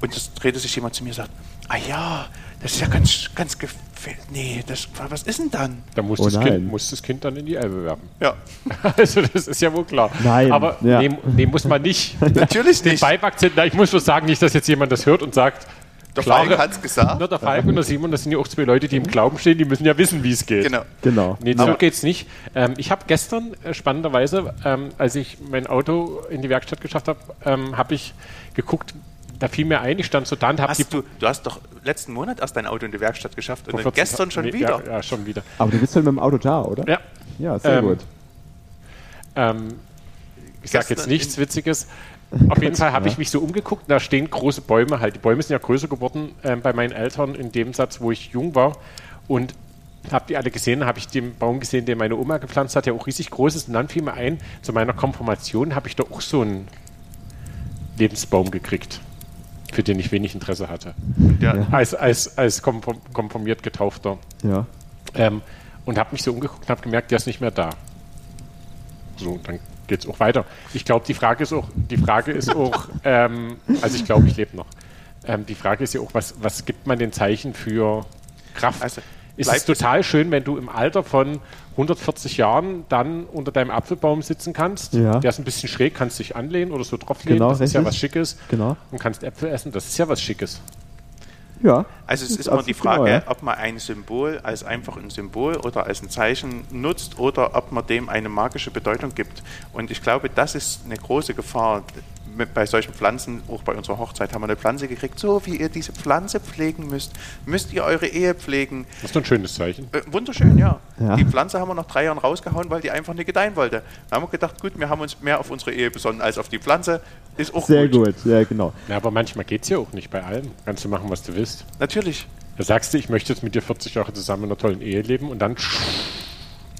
Und es drehte sich jemand zu mir und sagt, ah ja, das ist ja ganz, ganz gefällt. Nee, das, was ist denn dann? Da muss, Oh das kind, muss das Kind dann in die Elbe werfen. Ja, Also das ist ja wohl klar. Nein, Aber ja. nee, nee, muss man nicht. natürlich Den nicht. Beipackzettel, na, ich muss nur sagen, nicht, dass jetzt jemand das hört und sagt, Der Falk hat's gesagt. Na, der Falk und der Simon, das sind ja auch zwei Leute, die im Glauben stehen, die müssen ja wissen, wie es geht. Genau. Genau. Nee, so Aber- geht's nicht. Ähm, ich habe gestern äh, spannenderweise, ähm, als ich mein Auto in die Werkstatt geschafft habe, ähm, habe ich geguckt, da fiel mir ein, ich stand so da und habe die Hast du, du hast doch letzten Monat erst dein Auto in die Werkstatt geschafft und dann 14 gestern schon nee, wieder. Ja, ja, schon wieder. Aber du bist halt mit dem Auto da, oder? Ja. Ja, sehr Ähm, gut. Ähm, ich sage jetzt nichts Witziges. Auf jeden Fall habe ich mich so umgeguckt, da stehen große Bäume halt. Die Bäume sind ja größer geworden ähm, bei meinen Eltern in dem Satz, wo ich jung war. Und habe die alle gesehen, habe ich den Baum gesehen, den meine Oma gepflanzt hat, der auch riesig groß ist. Und dann fiel mir ein, zu meiner Konfirmation habe ich da auch so einen Lebensbaum gekriegt, für den ich wenig Interesse hatte. Ja. Ja. Als, als, als konform- konformiert Getaufter. Ja. Ähm, und habe mich so umgeguckt und habe gemerkt, der ist nicht mehr da. So, dann geht es auch weiter. Ich glaube, die Frage ist auch, die Frage ist auch, ähm, also ich glaube, ich lebe noch. Ähm, die Frage ist ja auch, was, was gibt man den Zeichen für Kraft? Also, ist es total schön, wenn du im Alter von 140 Jahren dann unter deinem Apfelbaum sitzen kannst. Ja. Der ist ein bisschen schräg, kannst dich anlehnen oder so drauflehnen. Genau, das ist ja was Schickes. Genau. Und kannst Äpfel essen, das ist ja was Schickes. Ja. Also es Das ist immer die absolut Frage, genau, ja. ob man ein Symbol als einfach ein Symbol oder als ein Zeichen nutzt oder ob man dem eine magische Bedeutung gibt. Und ich glaube, das ist eine große Gefahr mit, bei solchen Pflanzen. Auch bei unserer Hochzeit haben wir eine Pflanze gekriegt. So wie ihr diese Pflanze pflegen müsst, müsst ihr eure Ehe pflegen. Das ist doch ein schönes Zeichen. Äh, wunderschön, ja. Ja. Die Pflanze haben wir nach drei Jahren rausgehauen, weil die einfach nicht gedeihen wollte. Da haben wir gedacht, gut, wir haben uns mehr auf unsere Ehe besonnen als auf die Pflanze. Ist auch Sehr gut. gut, ja, genau. Ja, aber manchmal geht es ja auch nicht bei allem. Kannst du machen, was du willst. Natürlich. Da sagst du, ich möchte jetzt mit dir 40 Jahre zusammen in einer tollen Ehe leben und dann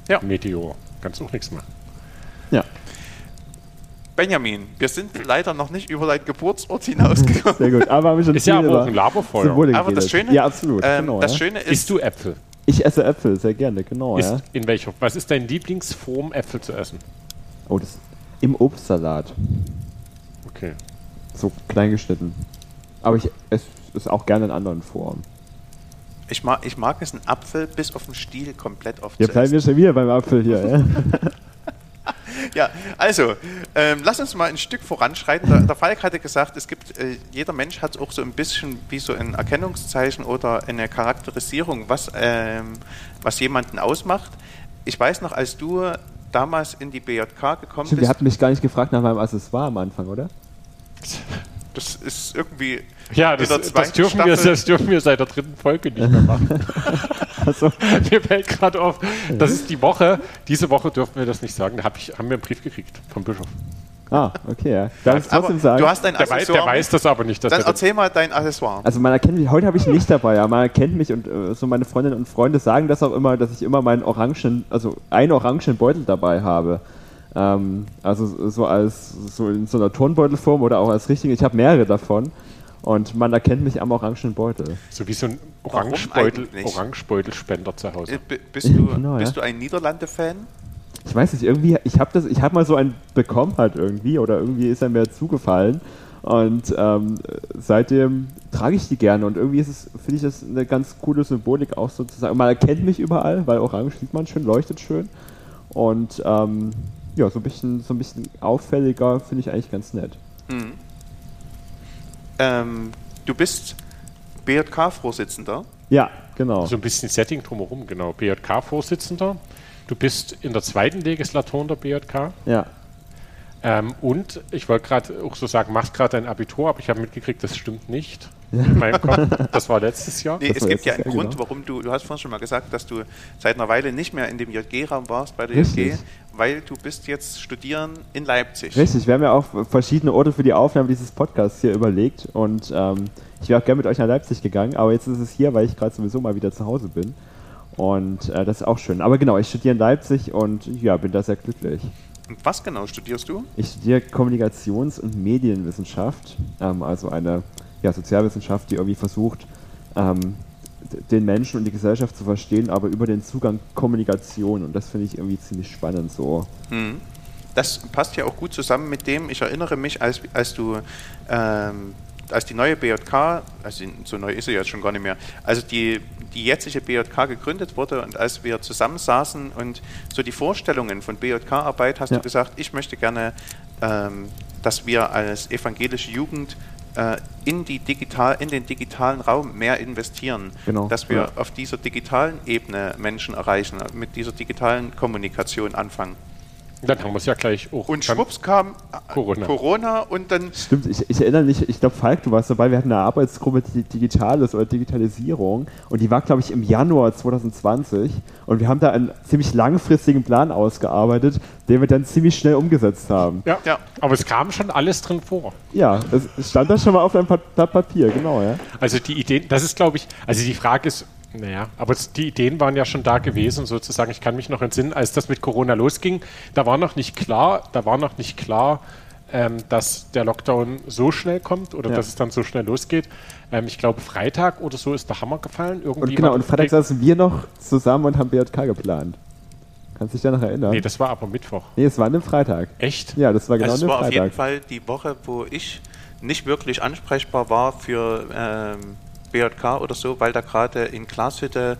Ja. Meteor. Kannst auch nichts machen. Ja. Benjamin, wir sind leider noch nicht über deinen Geburtsort hinausgekommen. Sehr gut. Aber haben wir schon Ist ja aber auch ein Laberfeuer. Aber das. Schöne, Ja, absolut. ähm, genau, das ja. Schöne ist, Isst du Äpfel? Ich esse Äpfel, sehr gerne, genau. Isst, Ja. In welcher? Was ist deine Lieblingsform, Äpfel zu essen? Oh, das im Obstsalat. Okay. So klein geschnitten. Aber ich esse es auch gerne in anderen Formen. ich mag, ich mag es, einen Apfel bis auf den Stiel komplett aufzuessen. bleiben wir schon wieder beim Apfel hier. Ja. Ja, also, ähm, lass uns mal ein Stück voranschreiten. Der, der Falk hatte gesagt, es gibt, äh, jeder Mensch hat auch so ein bisschen wie so ein Erkennungszeichen oder eine Charakterisierung, was, ähm, was jemanden ausmacht. Ich weiß noch, als du damals in die BJK gekommen Stimmt, ihr bist, habt mich gar nicht gefragt nach meinem Accessoire am Anfang, oder? das ist irgendwie Ja, das, der das, dürfen wir, das dürfen wir seit der dritten Folge nicht mehr machen. Achso. Mir fällt gerade auf, das ist die Woche, diese Woche dürfen wir das nicht sagen, da hab ich, haben wir einen Brief gekriegt vom Bischof. Ah, okay, ja. Darf ich trotzdem sagen? du hast dein Der, weiß, Accessoire. der weiß das aber nicht. Dass dann er erzähl mal dein Accessoire. Also man erkennt mich, heute habe ich ihn nicht dabei, aber man erkennt mich und äh, so meine Freundinnen und Freunde sagen das auch immer, dass ich immer meinen orangen, also einen orangen Beutel dabei habe. Ähm, also so als so in so einer Turnbeutelform oder auch als richtigen, ich habe mehrere davon und man erkennt mich am orangen Beutel. so wie so ein Orangebeutel, eigentlich? Orangebeutelsspender zu Hause. Äh, b- bist du, Genau, bist ja. du ein Niederlande-Fan? Ich weiß nicht, irgendwie, ich habe das, ich habe mal so einen bekommen halt irgendwie oder irgendwie ist er mir zugefallen und ähm, seitdem trage ich die gerne und irgendwie ist es, finde ich das eine ganz coole Symbolik auch sozusagen. Man erkennt mich überall, weil orange sieht man schön, leuchtet schön und ähm, ja, so ein bisschen, so ein bisschen auffälliger finde ich eigentlich ganz nett. Mhm. Ähm, du bist BJK-Vorsitzender. Ja, genau. So ein bisschen Setting drumherum, genau. BJK-Vorsitzender. Du bist in der zweiten Legislatur der BJK. Ja. Ähm, und ich wollte gerade auch so sagen, machst gerade dein Abitur, aber ich habe mitgekriegt, das stimmt nicht. In meinem Kopf. Das war letztes Jahr. Nee, Das es gibt ja einen Jahr, Grund, genau. warum du, du hast vorhin schon mal gesagt, dass du seit einer Weile nicht mehr in dem JG-Raum warst bei der Richtig. JG, weil du bist jetzt studieren in Leipzig. Richtig, wir haben ja auch verschiedene Orte für die Aufnahme dieses Podcasts hier überlegt und ähm, ich wäre auch gerne mit euch nach Leipzig gegangen, aber jetzt ist es hier, weil ich gerade sowieso mal wieder zu Hause bin und äh, das ist auch schön. Aber genau, ich studiere in Leipzig und ja, bin da sehr glücklich. Und was genau studierst du? Ich studiere Kommunikations- und Medienwissenschaft, ähm, also eine ja, Sozialwissenschaft, die irgendwie versucht, ähm, den Menschen und die Gesellschaft zu verstehen, aber über den Zugang Kommunikation und das finde ich irgendwie ziemlich spannend so. Mhm. Das passt ja auch gut zusammen mit dem, ich erinnere mich, als, als du, ähm, als die neue BJK, also so neu ist sie jetzt schon gar nicht mehr, also die, die jetzige BJK gegründet wurde und als wir zusammensaßen und so die Vorstellungen von BJK-Arbeit, hast Ja. du gesagt, ich möchte gerne, ähm, dass wir als evangelische Jugend in, die digital, in den digitalen Raum mehr investieren, Genau, dass wir ja. auf dieser digitalen Ebene Menschen erreichen, mit dieser digitalen Kommunikation anfangen. Dann haben wir es ja gleich auch. Und dann- schwupps kam äh, Corona. Corona und dann Stimmt, ich, ich erinnere mich, ich glaube, Falk, du warst dabei, wir hatten eine Arbeitsgruppe Di- Digitales oder Digitalisierung und die war, glaube ich, im Januar 2020 und wir haben da einen ziemlich langfristigen Plan ausgearbeitet, den wir dann ziemlich schnell umgesetzt haben. Ja, Ja. aber es kam schon alles drin vor. Ja, es stand da schon mal auf einem Blatt Papier, genau, ja. Also die Ideen, das ist glaube ich, also die Frage ist, naja, aber die Ideen waren ja schon da gewesen, sozusagen. Ich kann mich noch entsinnen, als das mit Corona losging, da war noch nicht klar, da war noch nicht klar, ähm, dass der Lockdown so schnell kommt oder Ja. dass es dann so schnell losgeht. Ähm, ich glaube, Freitag oder so ist der Hammer gefallen. Irgendwie Und genau, und Freitag saßen wir noch zusammen und haben BJK geplant. Kannst dich da noch erinnern? Nee, das war aber Mittwoch. nee, es war an dem Freitag. Echt? Ja, das war genau also an es dem war auf jeden Freitag. Fall die Woche, wo ich nicht wirklich ansprechbar war für ähm, BJK oder so, weil da gerade in Glashütte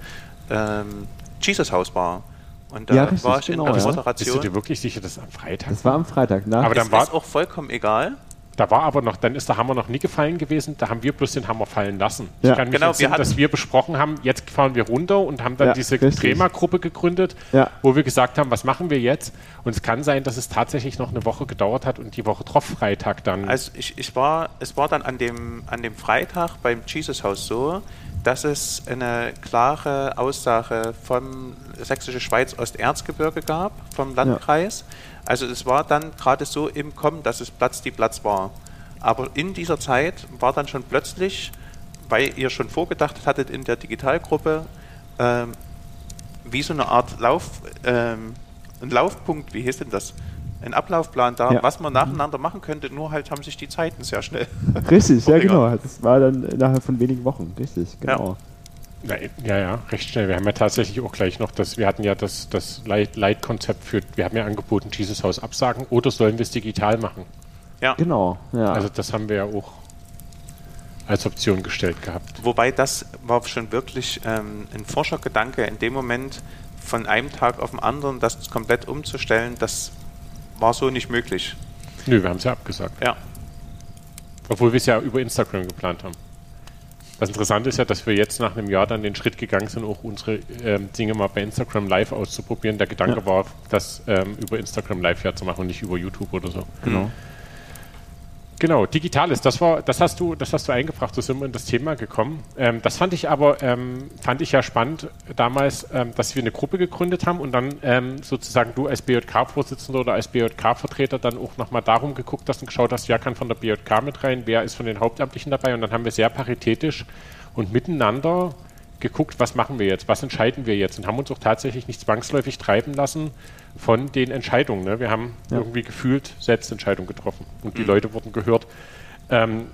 ähm, Jesus Haus war. Und da Ja, richtig, war ich in genau, der ja. Bist du Moderation. dir wirklich sicher, dass es am Freitag Das war am Freitag, nach. Aber dann Es war- ist auch vollkommen egal. Da war aber noch, dann ist der Hammer noch nie gefallen gewesen, da haben wir bloß den Hammer fallen lassen. Ja. Ich kann mich Genau, wir entsinnen, hatten- dass wir besprochen haben, jetzt fahren wir runter und haben dann Ja, diese. Trema-Gruppe gegründet, Ja. wo wir gesagt haben, was machen wir jetzt? Und es kann sein, dass es tatsächlich noch eine Woche gedauert hat und die Woche drauf Freitag dann. Also ich, ich war, es war dann an dem, an dem Freitag beim Jesus Haus so, dass es eine klare Aussage vom Sächsische Schweiz Osterzgebirge gab, vom Landkreis. Also es war dann gerade so im Kommen, dass es Platz die Platz war. Aber in dieser Zeit war dann schon plötzlich, weil ihr schon vorgedacht hattet in der Digitalgruppe, ähm, wie so eine Art Lauf, ähm, ein Laufpunkt, wie hieß denn das? einen Ablaufplan da, Ja. was man nacheinander machen könnte, nur halt haben sich die Zeiten sehr schnell. Richtig, ja genau. Das war dann innerhalb von wenigen Wochen. Richtig, genau. Ja, ja, ja, recht schnell. Wir haben ja tatsächlich auch gleich noch das, wir hatten ja das, das Leit- Leitkonzept für, wir haben ja angeboten, dieses Haus absagen oder sollen wir es digital machen? Ja. Genau, ja. Also das haben wir ja auch als Option gestellt gehabt. Wobei das war schon wirklich ähm, ein Forschergedanke in dem Moment von einem Tag auf den anderen, das komplett umzustellen, das war so nicht möglich. Nö, wir haben es ja abgesagt. Ja, Obwohl wir es ja über Instagram geplant haben. Das Interessante ist ja, dass wir jetzt nach einem Jahr dann den Schritt gegangen sind, auch unsere ähm, Dinge mal bei Instagram live auszuprobieren. Der Gedanke Ja. war, das ähm, über Instagram live ja zu machen und nicht über YouTube oder so. genau. Genau, Digitales, das war, das hast du, das hast du eingebracht, so sind wir in das Thema gekommen. Ähm, das fand ich aber, ähm, fand ich ja spannend damals, ähm, dass wir eine Gruppe gegründet haben und dann ähm, sozusagen du als BJK-Vorsitzender oder als BJK-Vertreter dann auch nochmal darum geguckt hast und geschaut hast, wer kann von der BJK mit rein, wer ist von den Hauptamtlichen dabei und dann haben wir sehr paritätisch und miteinander geguckt, was machen wir jetzt, was entscheiden wir jetzt und haben uns auch tatsächlich nicht zwangsläufig treiben lassen von den Entscheidungen. Ne? Wir haben Ja. irgendwie gefühlt Selbstentscheidungen getroffen und die Leute wurden gehört. Ähm,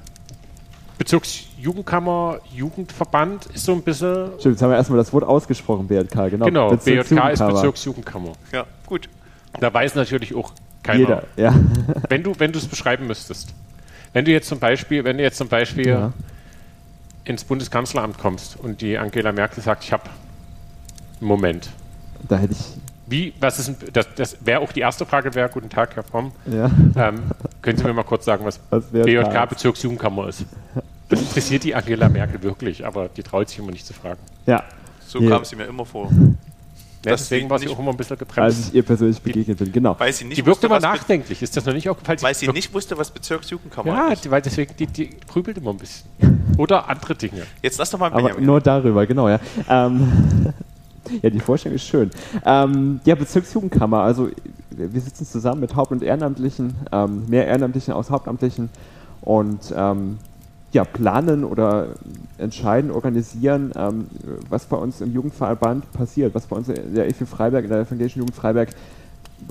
Bezirksjugendkammer, Jugendverband ist so ein bisschen. Stimmt, jetzt haben wir erstmal das Wort ausgesprochen, BJK, genau. Genau, BJK ist Bezirksjugendkammer. Ja, gut. Da weiß natürlich auch keiner. Jeder, ja. Wenn du, wenn du es beschreiben müsstest. Wenn du jetzt zum Beispiel, wenn du jetzt zum Beispiel ja. ins Bundeskanzleramt kommst und die Angela Merkel sagt, ich habe einen Moment. Da hätte ich, Wie, was ist, ein- das, das wäre auch die erste Frage, wäre, guten Tag, Herr Fromm. ja. Ähm, können Sie mir mal kurz sagen, was, Was BJK? Bezirksjugendkammer ist? Das interessiert die Angela Merkel wirklich, aber die traut sich immer nicht zu fragen. Ja, So Ja. kam sie mir immer vor. Ja, deswegen war sie auch immer ein bisschen als gebremst. ich ihr persönlich begegnet bin, genau. Weil sie nicht, Die wirkt wusste, immer nachdenklich. Ist das noch nicht aufgefallen? weil sie nicht wusste, was Bezirksjugendkammer Ja, ist. die, weil deswegen, die, die grübelt immer ein bisschen. Oder andere Dinge. Jetzt lass doch mal Aber Benjamin. nur darüber, genau, ja. Ähm, ja, die Vorstellung ist schön. Ähm, ja, Bezirksjugendkammer, also wir sitzen zusammen mit Haupt- und Ehrenamtlichen, ähm, mehr Ehrenamtlichen aus Hauptamtlichen und ähm, ja, planen oder entscheiden, organisieren, ähm, was bei uns im Jugendverband passiert, was bei uns in der EFI Freiberg, in der Evangelischen Jugend Freiberg,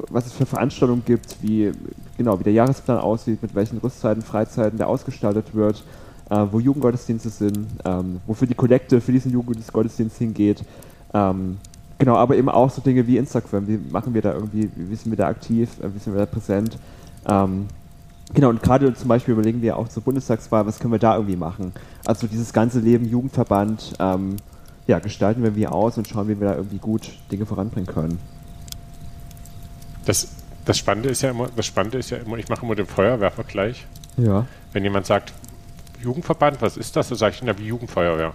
was es für Veranstaltungen gibt, wie, genau, wie der Jahresplan aussieht, mit welchen Rüstzeiten, Freizeiten der ausgestaltet wird, äh, wo Jugendgottesdienste sind, ähm, wofür die Kollekte für diesen Jugendgottesdienst hingeht. Ähm, genau, aber eben auch so Dinge wie Instagram. Wie machen wir da irgendwie, wie sind wir da aktiv, äh, wie sind wir da präsent? Ähm, genau, und gerade zum Beispiel überlegen wir auch zur Bundestagswahl, was können wir da irgendwie machen? Also dieses ganze Leben Jugendverband, ähm, ja, gestalten wir wie aus und schauen, wie wir da irgendwie gut Dinge voranbringen können. Das, das Spannende ist ja immer, das Spannende ist ja immer, ich mache immer den Feuerwehrvergleich. Ja. Wenn jemand sagt, Jugendverband, was ist das? Dann sage ich, na, wie Jugendfeuerwehr.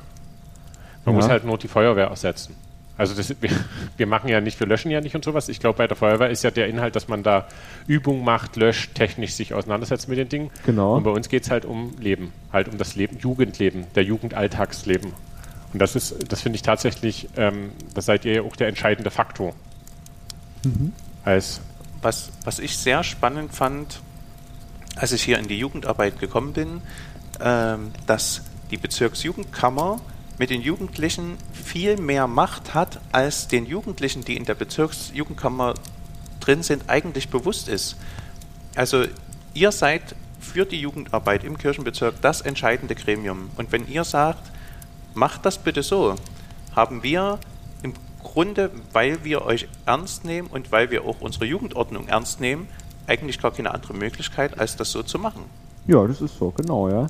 Man Ja. muss halt nur die Feuerwehr ersetzen. Also das, wir, wir machen ja nicht, wir löschen ja nicht und sowas. Ich glaube, bei der Feuerwehr ist ja der Inhalt, dass man da Übung macht, löscht, technisch sich auseinandersetzt mit den Dingen. Genau. Und bei uns geht es halt um Leben, halt um das Leben, Jugendleben, der Jugendalltagsleben. Und das ist, das finde ich tatsächlich, ähm, da seid ihr ja auch der entscheidende Faktor. Als was, was ich sehr spannend fand, als ich hier in die Jugendarbeit gekommen bin, ähm, dass die Bezirksjugendkammer mit den Jugendlichen viel mehr Macht hat, als den Jugendlichen, die in der Bezirksjugendkammer drin sind, eigentlich bewusst ist. Also ihr seid für die Jugendarbeit im Kirchenbezirk das entscheidende Gremium. Und wenn ihr sagt, macht das bitte so, haben wir im Grunde, weil wir euch ernst nehmen und weil wir auch unsere Jugendordnung ernst nehmen, eigentlich gar keine andere Möglichkeit, als das so zu machen. Ja, das ist so, genau, ja.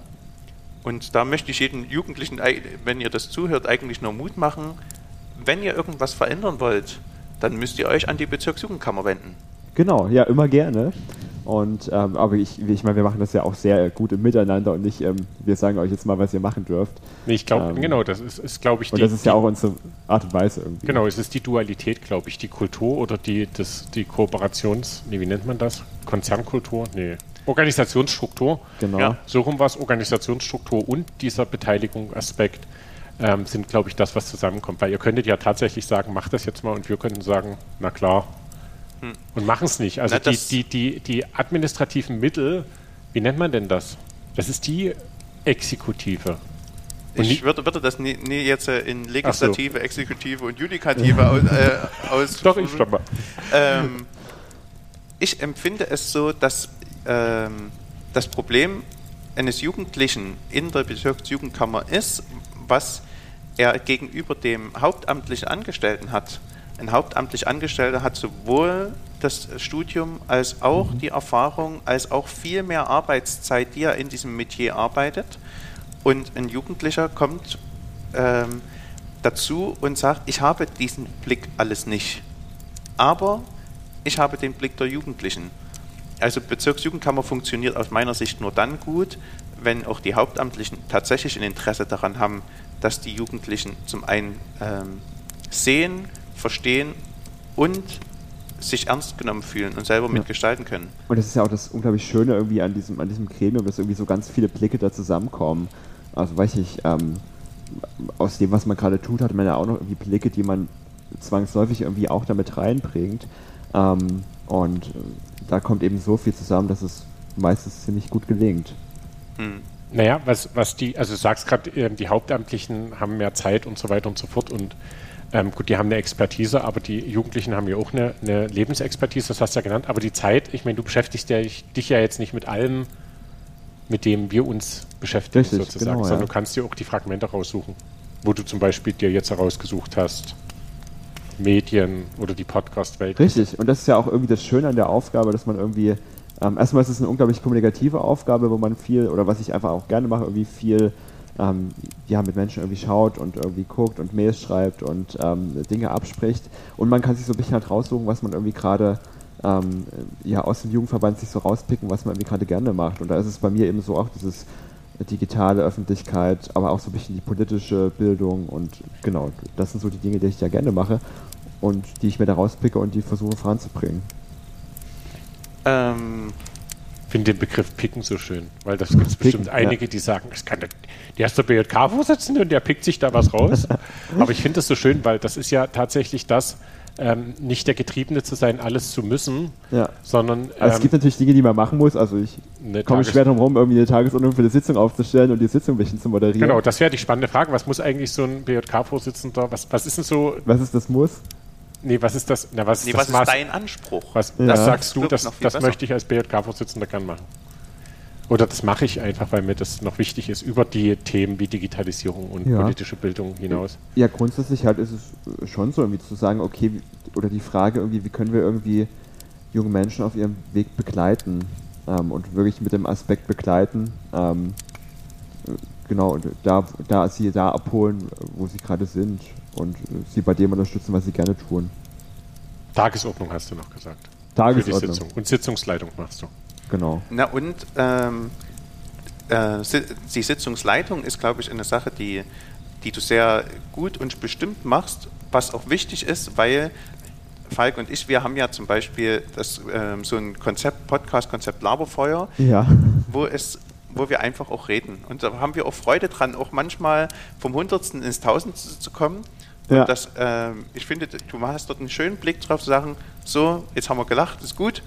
Und da möchte ich jeden Jugendlichen, wenn ihr das zuhört, eigentlich nur Mut machen. Wenn ihr irgendwas verändern wollt, dann müsst ihr euch an die Bezirksjugendkammer wenden. Genau, ja, immer gerne. Und ähm, aber ich, ich meine, wir machen das ja auch sehr gut im Miteinander und nicht, ähm, wir sagen euch jetzt mal, was ihr machen dürft. Nee, ich glaube, Ähm, genau, das ist, ist glaube ich, Und die, das ist ja auch unsere Art und Weise irgendwie. genau, es ist die Dualität, glaube ich, die Kultur oder die, das, die Kooperations, nee, wie nennt man das? Konzernkultur? Nee. Organisationsstruktur. Genau. Ja. So rum was, Organisationsstruktur und dieser Beteiligungsaspekt ähm, sind, glaube ich, das, was zusammenkommt. Weil ihr könntet ja tatsächlich sagen, macht das jetzt mal und wir könnten sagen, na klar. Und machen es nicht. Also Na, die, die, die, die administrativen Mittel, wie nennt man denn das? Das ist die Exekutive. Und Ich würde, würde das nie, nie jetzt äh, in Legislative, Exekutive und Judikative aus, äh, aus Doch, ich stopp mal. ähm, ich empfinde es so, dass ähm, das Problem eines Jugendlichen in der Bezirksjugendkammer ist, was er gegenüber dem hauptamtlichen Angestellten hat. Ein hauptamtlich Angestellter hat sowohl das Studium als auch die Erfahrung, als auch viel mehr Arbeitszeit, die er in diesem Metier arbeitet. Und ein Jugendlicher kommt ähm, dazu und sagt, ich habe diesen Blick alles nicht. Aber ich habe den Blick der Jugendlichen. Also Bezirksjugendkammer funktioniert aus meiner Sicht nur dann gut, wenn auch die Hauptamtlichen tatsächlich ein Interesse daran haben, dass die Jugendlichen zum einen ähm, sehen, verstehen und sich ernst genommen fühlen und selber ja. mitgestalten können. Und das ist ja auch das unglaublich Schöne irgendwie an diesem, an diesem Gremium, dass irgendwie so ganz viele Blicke da zusammenkommen. Also weiß ich, ähm, aus dem, was man gerade tut, hat man ja auch noch irgendwie Blicke, die man zwangsläufig irgendwie auch damit reinbringt. Ähm, und äh, da kommt eben so viel zusammen, dass es meistens ziemlich gut gelingt. Hm. Naja, was, was die, also du sagst gerade, ähm, die Hauptamtlichen haben mehr Zeit und so weiter und so fort und ähm, gut, die haben eine Expertise, aber die Jugendlichen haben ja auch eine, eine Lebensexpertise, das hast du ja genannt, aber die Zeit, ich meine, du beschäftigst ja, ich, dich ja jetzt nicht mit allem, mit dem wir uns beschäftigen Richtig, sozusagen, genau, sondern ja. du kannst dir auch die Fragmente raussuchen, wo du zum Beispiel dir jetzt herausgesucht hast, Medien oder die Podcast-Welt. Richtig, und das ist ja auch irgendwie das Schöne an der Aufgabe, dass man irgendwie, ähm, erstmal ist es eine unglaublich kommunikative Aufgabe, wo man viel, oder was ich einfach auch gerne mache, irgendwie viel ähm, ja, mit Menschen irgendwie schaut und irgendwie guckt und Mails schreibt und ähm, Dinge abspricht. Und man kann sich so ein bisschen halt raussuchen, was man irgendwie gerade ähm, ja, aus dem Jugendverband sich so rauspicken, was man irgendwie gerade gerne macht. Und da ist es bei mir eben so auch dieses digitale Öffentlichkeit, aber auch so ein bisschen die politische Bildung und genau, das sind so die Dinge, die ich ja gerne mache und die ich mir da rauspicke und die versuche voranzubringen. Ähm, finde den Begriff Picken so schön, weil das gibt es bestimmt einige, ja. die sagen, das kann der, der ist der BJK-Vorsitzende und der pickt sich da was raus. Aber ich finde das so schön, weil das ist ja tatsächlich das, ähm, nicht der Getriebene zu sein, alles zu müssen, ja. sondern. Also es gibt natürlich Dinge, die man machen muss. Also ich komme schwer darum rum, irgendwie eine Tagesordnung für eine Sitzung aufzustellen und die Sitzung ein bisschen zu moderieren. Genau, das wäre die spannende Frage. Was muss eigentlich so ein BJK-Vorsitzender, was, was ist denn so. Was ist das Muss? Nee, was ist das? Na, was nee, ist, das was ist dein Anspruch? Was, ja. was sagst du, das, das möchte ich als BJK-Vorsitzender gern machen? Oder das mache ich einfach, weil mir das noch wichtig ist, über die Themen wie Digitalisierung und ja. politische Bildung hinaus. Ja, grundsätzlich halt ist es schon so, irgendwie zu sagen, okay, oder die Frage irgendwie, wie können wir irgendwie junge Menschen auf ihrem Weg begleiten ähm, und wirklich mit dem Aspekt begleiten, ähm, genau, und da, da sie da abholen, wo sie gerade sind und sie bei dem unterstützen, was sie gerne tun. Tagesordnung hast du noch gesagt. Tagesordnung. Für die Sitzung. Und Sitzungsleitung machst du. Genau. Na und ähm, äh, die Sitzungsleitung ist, glaube ich, eine Sache, die, die du sehr gut und bestimmt machst, was auch wichtig ist, weil Falk und ich, wir haben ja zum Beispiel das, ähm, so ein Konzept, Podcast-Konzept Laberfeuer, ja. wo es wo wir einfach auch reden. Und da haben wir auch Freude dran, auch manchmal vom Hundertsten ins Tausendste zu kommen. Ja. Das, äh, ich finde, du hast dort einen schönen Blick drauf, zu sagen, so, jetzt haben wir gelacht, ist gut.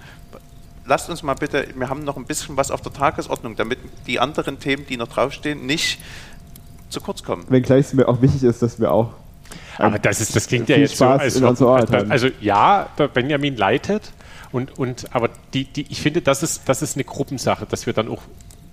Lasst uns mal bitte, wir haben noch ein bisschen was auf der Tagesordnung, damit die anderen Themen, die noch draufstehen, nicht zu kurz kommen. Wenngleich es mir auch wichtig ist, dass wir auch. Aber das, ist, das klingt ja jetzt Spaß so, als ob, also ja, der Benjamin leitet, und, und aber die, die, ich finde, das ist, das ist eine Gruppensache, dass wir dann auch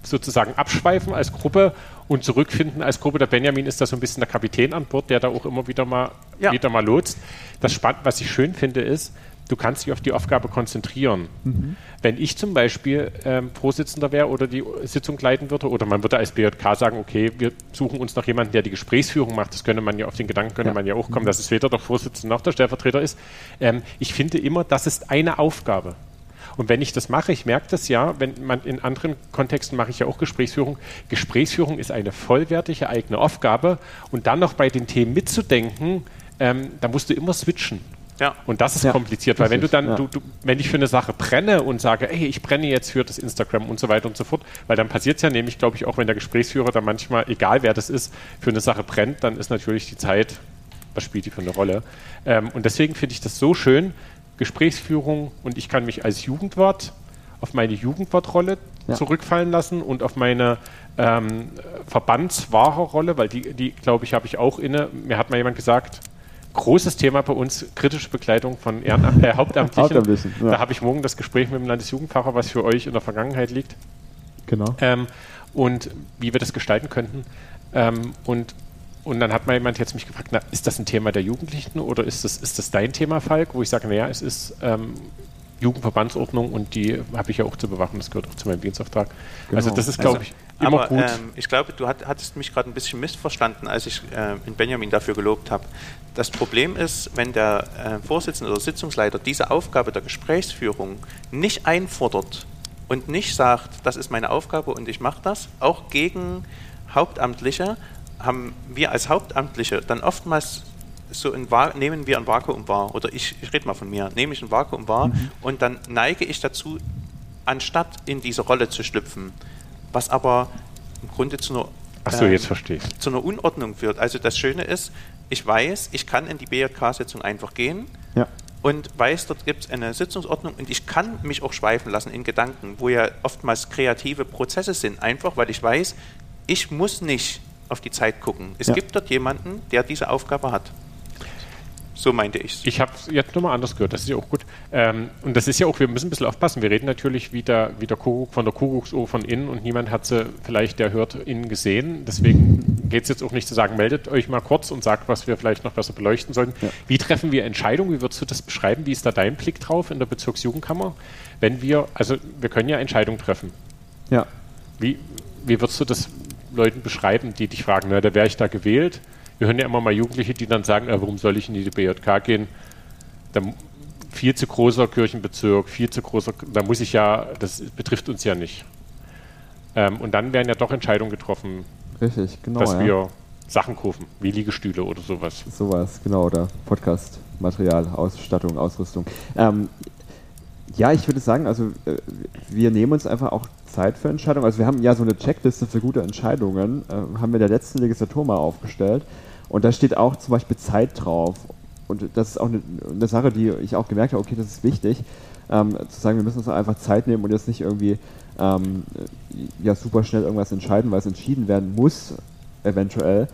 sozusagen abschweifen als Gruppe und zurückfinden als Gruppe. Der Benjamin ist da so ein bisschen der Kapitän an Bord, der da auch immer wieder mal, ja. wieder mal lotst. Das Spannende, was ich schön finde, ist, du kannst dich auf die Aufgabe konzentrieren. Mhm. Wenn ich zum Beispiel ähm, Vorsitzender wäre oder die Sitzung leiten würde, oder man würde als BJK sagen, okay, wir suchen uns noch jemanden, der die Gesprächsführung macht, das könnte man ja auf den Gedanken, könnte ja. man ja auch kommen, mhm. dass es weder der Vorsitzende noch der Stellvertreter ist. Ähm, ich finde immer, das ist eine Aufgabe. Und wenn ich das mache, ich merke das ja, wenn man in anderen Kontexten mache ich ja auch Gesprächsführung. Gesprächsführung ist eine vollwertige eigene Aufgabe und dann noch bei den Themen mitzudenken, ähm, da musst du immer switchen. Ja. Und das ist ja, kompliziert, weil wenn du dann, ja. du, du, wenn ich für eine Sache brenne und sage, ey, ich brenne jetzt für das Instagram und so weiter und so fort, weil dann passiert es ja nämlich, glaube ich, auch wenn der Gesprächsführer dann manchmal, egal wer das ist, für eine Sache brennt, dann ist natürlich die Zeit, was spielt die für eine Rolle? Ähm, und deswegen finde ich das so schön, Gesprächsführung und ich kann mich als Jugendwart auf meine Jugendwortrolle ja. zurückfallen lassen und auf meine ähm, Verbandswahrerrolle, weil die, die glaube ich, habe ich auch inne. Mir hat mal jemand gesagt, großes Thema bei uns, kritische Begleitung von Ehrenamt äh, Hauptamtlichen. Hauptamtlichen ja. Da habe ich morgen das Gespräch mit dem Landesjugendpfarrer, was für euch in der Vergangenheit liegt. Genau. Ähm, und wie wir das gestalten könnten. Ähm, und, und dann hat mal jemand jetzt mich gefragt, na, ist das ein Thema der Jugendlichen oder ist das, ist das dein Thema, Falk? Wo ich sage, naja, es ist ähm, Jugendverbandsordnung und die habe ich ja auch zu bewachen, das gehört auch zu meinem Dienstauftrag. Genau. Also das ist, glaube also, ich, immer aber, gut. Ähm, ich glaube, du hat, hattest mich gerade ein bisschen missverstanden, als ich äh, in Benjamin dafür gelobt habe. Das Problem ist, wenn der äh, Vorsitzende oder Sitzungsleiter diese Aufgabe der Gesprächsführung nicht einfordert und nicht sagt, das ist meine Aufgabe und ich mache das, auch gegen Hauptamtliche, haben wir als Hauptamtliche dann oftmals so ein nehmen wir ein Vakuum wahr, oder ich, ich rede mal von mir, nehme ich ein Vakuum wahr mhm. und dann neige ich dazu, anstatt in diese Rolle zu schlüpfen, was aber im Grunde zu einer, so, ähm, jetzt verstehe zu einer Unordnung führt. Also das Schöne ist, ich weiß, ich kann in die BJK-Sitzung einfach gehen ja. und weiß, dort gibt es eine Sitzungsordnung und ich kann mich auch schweifen lassen in Gedanken, wo ja oftmals kreative Prozesse sind, einfach weil ich weiß, ich muss nicht auf die Zeit gucken. Es ja. gibt dort jemanden, der diese Aufgabe hat. So meinte ich es. Ich habe es jetzt nochmal anders gehört, das ist ja auch gut. Ähm, und das ist ja auch, wir müssen ein bisschen aufpassen. Wir reden natürlich wieder, wieder Kuckuck, von der Kuckucksuhr von innen und niemand hat sie vielleicht, der hört, innen gesehen. Deswegen geht es jetzt auch nicht zu sagen, meldet euch mal kurz und sagt, was wir vielleicht noch besser beleuchten sollten. Ja. Wie treffen wir Entscheidungen? Wie würdest du das beschreiben? Wie ist da dein Blick drauf in der Bezirksjugendkammer? Wenn wir, also wir können ja Entscheidungen treffen. Ja. Wie, wie würdest du das Leuten beschreiben, die dich fragen, na, da wäre ich da gewählt? Wir hören ja immer mal Jugendliche, die dann sagen, äh, warum soll ich in die BJK gehen? Da, viel zu großer Kirchenbezirk, viel zu großer, da muss ich ja, das betrifft uns ja nicht. Ähm, und dann werden ja doch Entscheidungen getroffen, Richtig, genau, dass ja. wir Sachen kaufen, wie Liegestühle oder sowas. Sowas, genau, oder Podcast-Material, Ausstattung, Ausrüstung. Ähm, ja, ich würde sagen, also äh, wir nehmen uns einfach auch Zeit für Entscheidungen. Also wir haben ja so eine Checkliste für gute Entscheidungen, äh, haben wir der letzten Legislatur mal aufgestellt. Und da steht auch zum Beispiel Zeit drauf. Und das ist auch eine, eine Sache, die ich auch gemerkt habe, okay, das ist wichtig, ähm, zu sagen, wir müssen uns einfach Zeit nehmen und jetzt nicht irgendwie ähm, ja, super schnell irgendwas entscheiden, weil es entschieden werden muss, eventuell,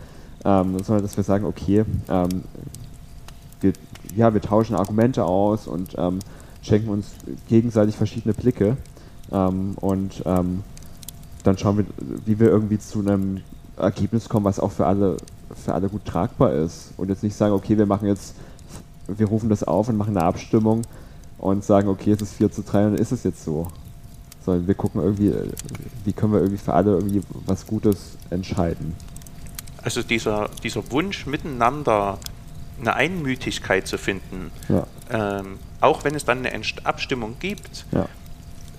ähm, sondern dass wir sagen, okay, ähm, wir, ja, wir tauschen Argumente aus und ähm, schenken uns gegenseitig verschiedene Blicke ähm, und dann schauen wir, wie wir irgendwie zu einem Ergebnis kommen, was auch für alle für alle gut tragbar ist. Und jetzt nicht sagen, okay, wir machen jetzt, wir rufen das auf und machen eine Abstimmung und sagen, okay, es ist 4 zu 3 und dann ist es jetzt so. Sondern wir gucken irgendwie, wie können wir irgendwie für alle irgendwie was Gutes entscheiden. Also dieser, dieser Wunsch miteinander eine Einmütigkeit zu finden, ja. ähm, auch wenn es dann eine Abstimmung gibt, ja.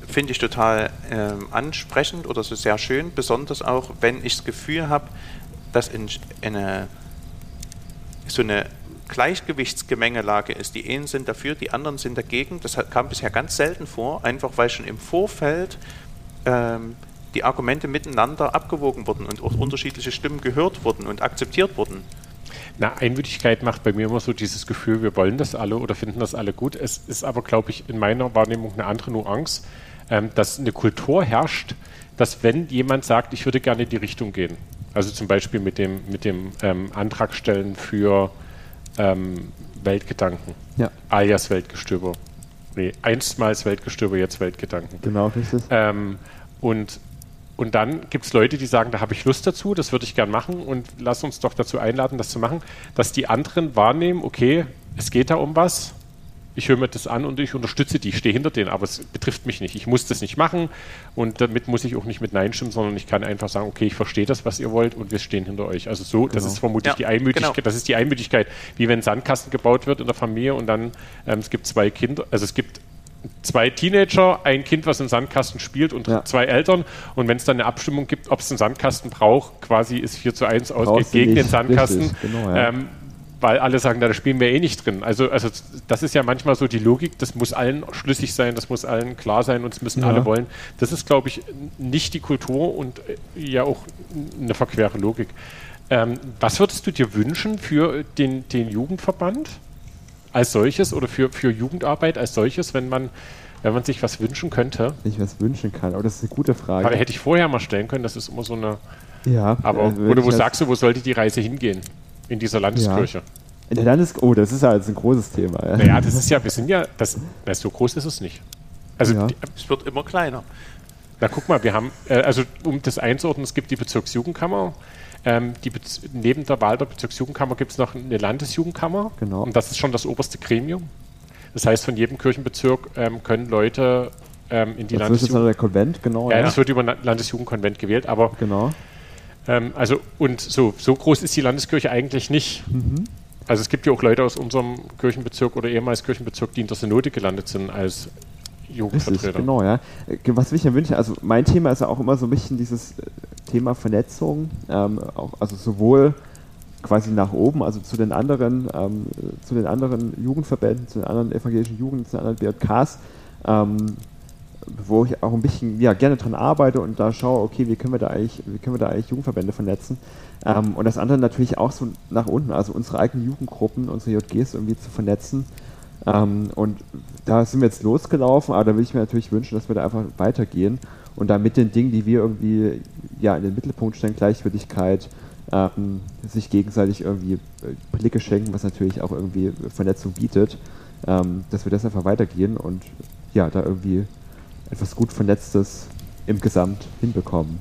finde ich total ähm, ansprechend oder so sehr schön, besonders auch, wenn ich das Gefühl habe, dass in eine, so eine Gleichgewichtsgemengelage ist. Die einen sind dafür, die anderen sind dagegen. Das kam bisher ganz selten vor, einfach weil schon im Vorfeld ähm, die Argumente miteinander abgewogen wurden und auch unterschiedliche Stimmen gehört wurden und akzeptiert wurden. Na, Einmütigkeit macht bei mir immer so dieses Gefühl, wir wollen das alle oder finden das alle gut. Es ist aber, glaube ich, in meiner Wahrnehmung eine andere Nuance, ähm, dass eine Kultur herrscht, dass wenn jemand sagt, ich würde gerne in die Richtung gehen, also zum Beispiel mit dem, mit dem ähm, Antrag stellen für ähm, Weltgedanken, ja. alias Weltgestöber. Nee, einstmals Weltgestöber, jetzt Weltgedanken. Genau, richtig. Ähm, und, und dann gibt es Leute, die sagen, da habe ich Lust dazu, das würde ich gern machen und lass uns doch dazu einladen, das zu machen, dass die anderen wahrnehmen, okay, es geht da um was, ich höre mir das an und ich unterstütze die, ich stehe hinter denen, aber es betrifft mich nicht. Ich muss das nicht machen und damit muss ich auch nicht mit Nein stimmen, sondern ich kann einfach sagen, okay, ich verstehe das, was ihr wollt und wir stehen hinter euch. Also so, genau. das ist vermutlich ja, die Einmütigkeit, genau. das ist die Einmütigkeit, wie wenn ein Sandkasten gebaut wird in der Familie und dann ähm, es gibt zwei Kinder, also es gibt zwei Teenager, ein Kind, was im Sandkasten spielt und ja. zwei Eltern. Und wenn es dann eine Abstimmung gibt, ob es einen Sandkasten braucht, quasi ist 4 zu 1 ausgeht gegen den Sandkasten. Genau, ja. ähm, weil alle sagen, da spielen wir eh nicht drin. Also, also das ist ja manchmal so die Logik, das muss allen schlüssig sein, das muss allen klar sein und es müssen ja. alle wollen. Das ist, glaube ich, nicht die Kultur und äh, ja auch eine verquere Logik. Ähm, was würdest du dir wünschen für den, den Jugendverband als solches oder für, für Jugendarbeit als solches, wenn man, wenn man sich was wünschen könnte? Ich was wünschen kann, aber das ist eine gute Frage. Aber hätte ich vorher mal stellen können, das ist immer so eine. Ja. Aber, äh, oder wo sagst du, wo sollte die Reise hingehen? In dieser Landeskirche. In der Landes oh, das ist ja jetzt ein großes Thema. Ja. Naja, das ist ja, wir sind ja, das, na, so groß ist es nicht. Also, Ja. die, Es wird immer kleiner. na guck mal, wir haben, äh, also um das einzuordnen, es gibt die Bezirksjugendkammer. Ähm, die Bez neben der Wahl der Bezirksjugendkammer gibt es noch eine Landesjugendkammer. Genau. Und das ist schon das oberste Gremium. Das heißt, von jedem Kirchenbezirk ähm, können Leute ähm, in die Das ist jetzt Landesjugend. der Konvent, genau. Ja, Ja, das wird über Landesjugendkonvent gewählt, aber genau. Ähm, also und so, so groß ist die Landeskirche eigentlich nicht. Mhm. Also es gibt ja auch Leute aus unserem Kirchenbezirk oder ehemals Kirchenbezirk, die in der Synode gelandet sind als Richtig, Jugendvertreter. genau, ja. Äh, Was mich ja wünsche, also mein Thema ist ja auch immer so ein bisschen dieses äh, Thema Vernetzung, ähm, auch, also sowohl quasi nach oben, also zu den anderen, ähm, äh, zu den anderen Jugendverbänden, zu den anderen evangelischen Jugend, zu den anderen BJKs, ähm, wo ich auch ein bisschen ja, gerne dran arbeite und da schaue, okay, wie können wir da eigentlich, wie können wir da eigentlich Jugendverbände vernetzen. Ähm, und das andere natürlich auch so nach unten, also unsere eigenen Jugendgruppen, unsere JGs irgendwie zu vernetzen. Ähm, und da sind wir jetzt losgelaufen, aber da würde ich mir natürlich wünschen, dass wir da einfach weitergehen und da mit den Dingen, die wir irgendwie ja in den Mittelpunkt stellen, Gleichwürdigkeit, ähm, sich gegenseitig irgendwie äh, Blicke schenken, was natürlich auch irgendwie Vernetzung bietet, ähm, dass wir das einfach weitergehen und ja, da irgendwie etwas gut Vernetztes im Gesamt hinbekommen.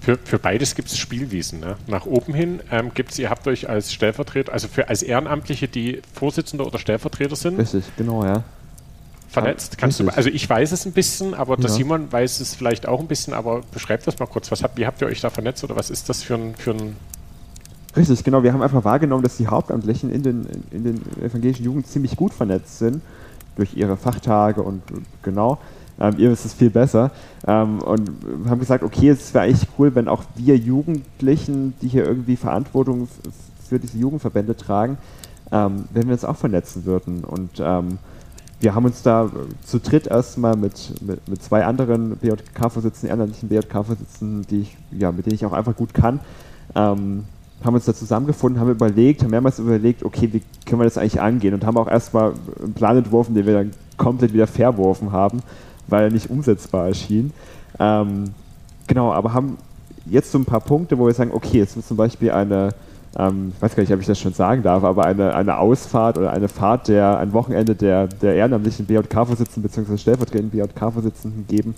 Für, für beides gibt es Spielwiesen. Ne? Nach oben hin ähm, gibt es, ihr habt euch als Stellvertreter, also für als Ehrenamtliche, die Vorsitzende oder Stellvertreter sind, Richtig, genau, ja. vernetzt. Kannst du, richtig. also ich weiß es ein bisschen, aber der Ja. Simon weiß es vielleicht auch ein bisschen, aber beschreibt das mal kurz. Was habt, wie habt ihr euch da vernetzt oder was ist das für ein, für ein Richtig, genau. Wir haben einfach wahrgenommen, dass die Hauptamtlichen in den, in den evangelischen Jugend ziemlich gut vernetzt sind durch ihre Fachtage und genau. Ähm, ihr wisst es viel besser. Ähm, und haben gesagt, okay, es wäre eigentlich cool, wenn auch wir Jugendlichen, die hier irgendwie Verantwortung für diese Jugendverbände tragen, ähm, wenn wir uns auch vernetzen würden. Und ähm, wir haben uns da äh, zu dritt erstmal mit, mit, mit zwei anderen BJK-Vorsitzenden, ehrenamtlichen BJK-Vorsitzenden, die ich, ja, mit denen ich auch einfach gut kann, ähm, haben uns da zusammengefunden, haben überlegt, haben mehrmals überlegt, okay, wie können wir das eigentlich angehen und haben auch erstmal einen Plan entworfen, den wir dann komplett wieder verworfen haben, weil er nicht umsetzbar erschien. Ähm, genau, aber haben jetzt so ein paar Punkte, wo wir sagen, okay, jetzt ist zum Beispiel eine, ähm, ich weiß gar nicht, ob ich das schon sagen darf, aber eine, eine Ausfahrt oder eine Fahrt der, ein Wochenende der, der ehrenamtlichen BJK-Vorsitzenden bzw. stellvertretenden BJK-Vorsitzenden geben.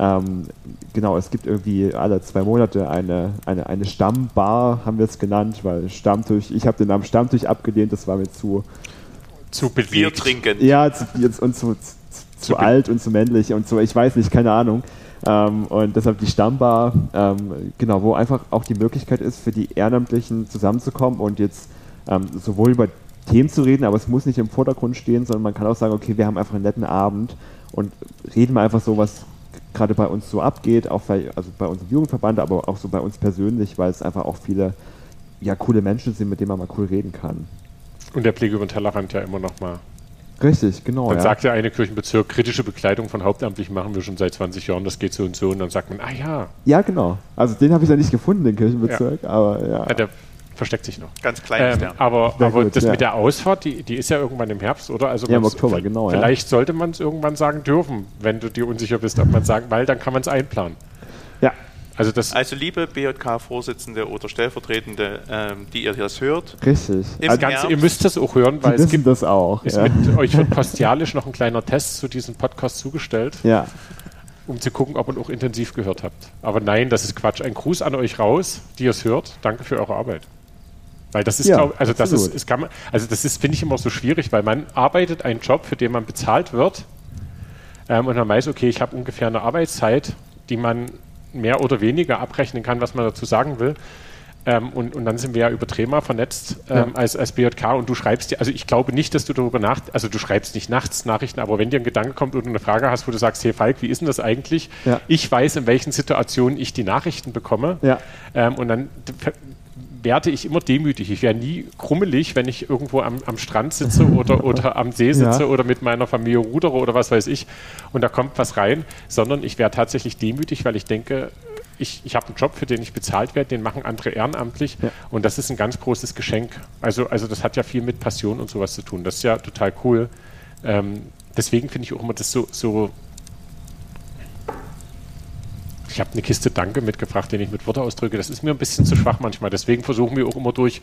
Ähm, genau, es gibt irgendwie alle zwei Monate eine, eine, eine Stammbar, haben wir es genannt, weil Stammtisch, ich habe den Namen Stammtisch abgelehnt, das war mir zu, zu Bier trinken. ja, zu, jetzt, und zu, zu, alt und zu männlich und so, ich weiß nicht, keine Ahnung. Ähm, und deshalb die Stammbar, ähm, genau, wo einfach auch die Möglichkeit ist, für die Ehrenamtlichen zusammenzukommen und jetzt ähm, sowohl über Themen zu reden, aber es muss nicht im Vordergrund stehen, sondern man kann auch sagen, okay, wir haben einfach einen netten Abend und reden mal einfach so, was gerade bei uns so abgeht, auch bei, also bei unserem Jugendverband, aber auch so bei uns persönlich, weil es einfach auch viele ja, coole Menschen sind, mit denen man mal cool reden kann. Und der Blick über den Tellerrand ja immer noch mal. Richtig, genau. Dann ja. sagt der eine Kirchenbezirk, kritische Bekleidung von Hauptamtlichen machen wir schon seit 20 Jahren, das geht so und so. Und dann sagt man, ah ja, Ja, genau. Also den habe ich ja nicht gefunden, den Kirchenbezirk, aber ja. ja, der versteckt sich noch. Ganz klein ist Ähm, der. aber Sehr aber gut, das ja. mit der Ausfahrt, die, die ist ja irgendwann im Herbst, oder? Also Ja, im Oktober, genau, ja. Vielleicht sollte man es irgendwann sagen dürfen, wenn du dir unsicher bist, ob man sagen, weil dann kann man es einplanen. Also das, Also liebe BJK-Vorsitzende oder Stellvertretende, ähm, die ihr das hört, richtig. Im Also, Ganze, Herbst. ihr müsst das auch hören, die weil es wissen gibt das auch. ist Ja. mit euch wird postialisch noch ein kleiner Test zu diesem Podcast zugestellt, ja, um zu gucken, ob ihr auch intensiv gehört habt. Aber nein, das ist Quatsch. Ein Gruß an euch raus, die ihr es hört. Danke für eure Arbeit. Weil das ist, Ja, glaub, also das ist, es kann man, also das ist, finde ich immer so schwierig, weil man arbeitet einen Job, für den man bezahlt wird, ähm, und man weiß, okay, ich habe ungefähr eine Arbeitszeit, die man mehr oder weniger abrechnen kann, was man dazu sagen will. Ähm, und, und dann sind wir ja über Trema vernetzt ähm, Ja. als, als BJK und du schreibst dir, also ich glaube nicht, dass du darüber nach, also du schreibst nicht nachts Nachrichten, aber wenn dir ein Gedanke kommt oder eine Frage hast, wo du sagst, hey Falk, wie ist denn das eigentlich? Ja. Ich weiß, in welchen Situationen ich die Nachrichten bekomme. Ja. Ähm, und dann werde ich immer demütig. Ich wäre nie krummelig, wenn ich irgendwo am, am Strand sitze oder, oder am See sitze Ja. oder mit meiner Familie rudere oder was weiß ich und da kommt was rein, sondern ich wäre tatsächlich demütig, weil ich denke, ich, ich habe einen Job, für den ich bezahlt werde, den machen andere ehrenamtlich Ja. und das ist ein ganz großes Geschenk. Also, also das hat ja viel mit Passion und sowas zu tun. Das ist ja total cool. Ähm, deswegen finde ich auch immer das so, so ich habe eine Kiste Danke mitgebracht, den ich mit Worte ausdrücke. Das ist mir ein bisschen zu schwach manchmal. Deswegen versuchen wir auch immer durch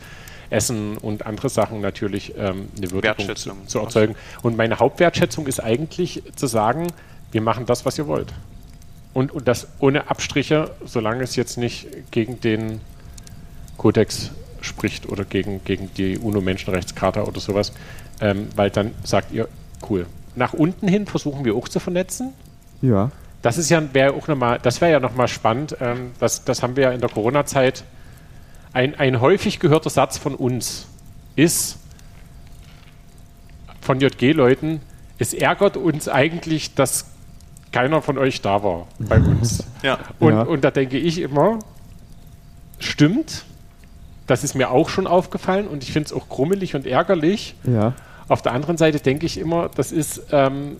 Essen und andere Sachen natürlich ähm, eine Würdigung zu, zu erzeugen. Und meine Hauptwertschätzung ist eigentlich zu sagen, wir machen das, was ihr wollt. Und, und das ohne Abstriche, solange es jetzt nicht gegen den Kodex spricht oder gegen, gegen die UNO-Menschenrechtscharta oder sowas, ähm, weil dann sagt ihr, cool. Nach unten hin versuchen wir auch zu vernetzen. Ja. Das ist ja wäre auch noch mal, das wäre ja nochmal spannend. Ähm, das, das haben wir ja in der Corona-Zeit. Ein, ein häufig gehörter Satz von uns ist von JG-Leuten, es ärgert uns eigentlich, dass keiner von euch da war bei uns. ja. Und, Ja. und da denke ich immer, stimmt, das ist mir auch schon aufgefallen und ich finde es auch krummelig und ärgerlich. Ja. Auf der anderen Seite denke ich immer, das ist ähm,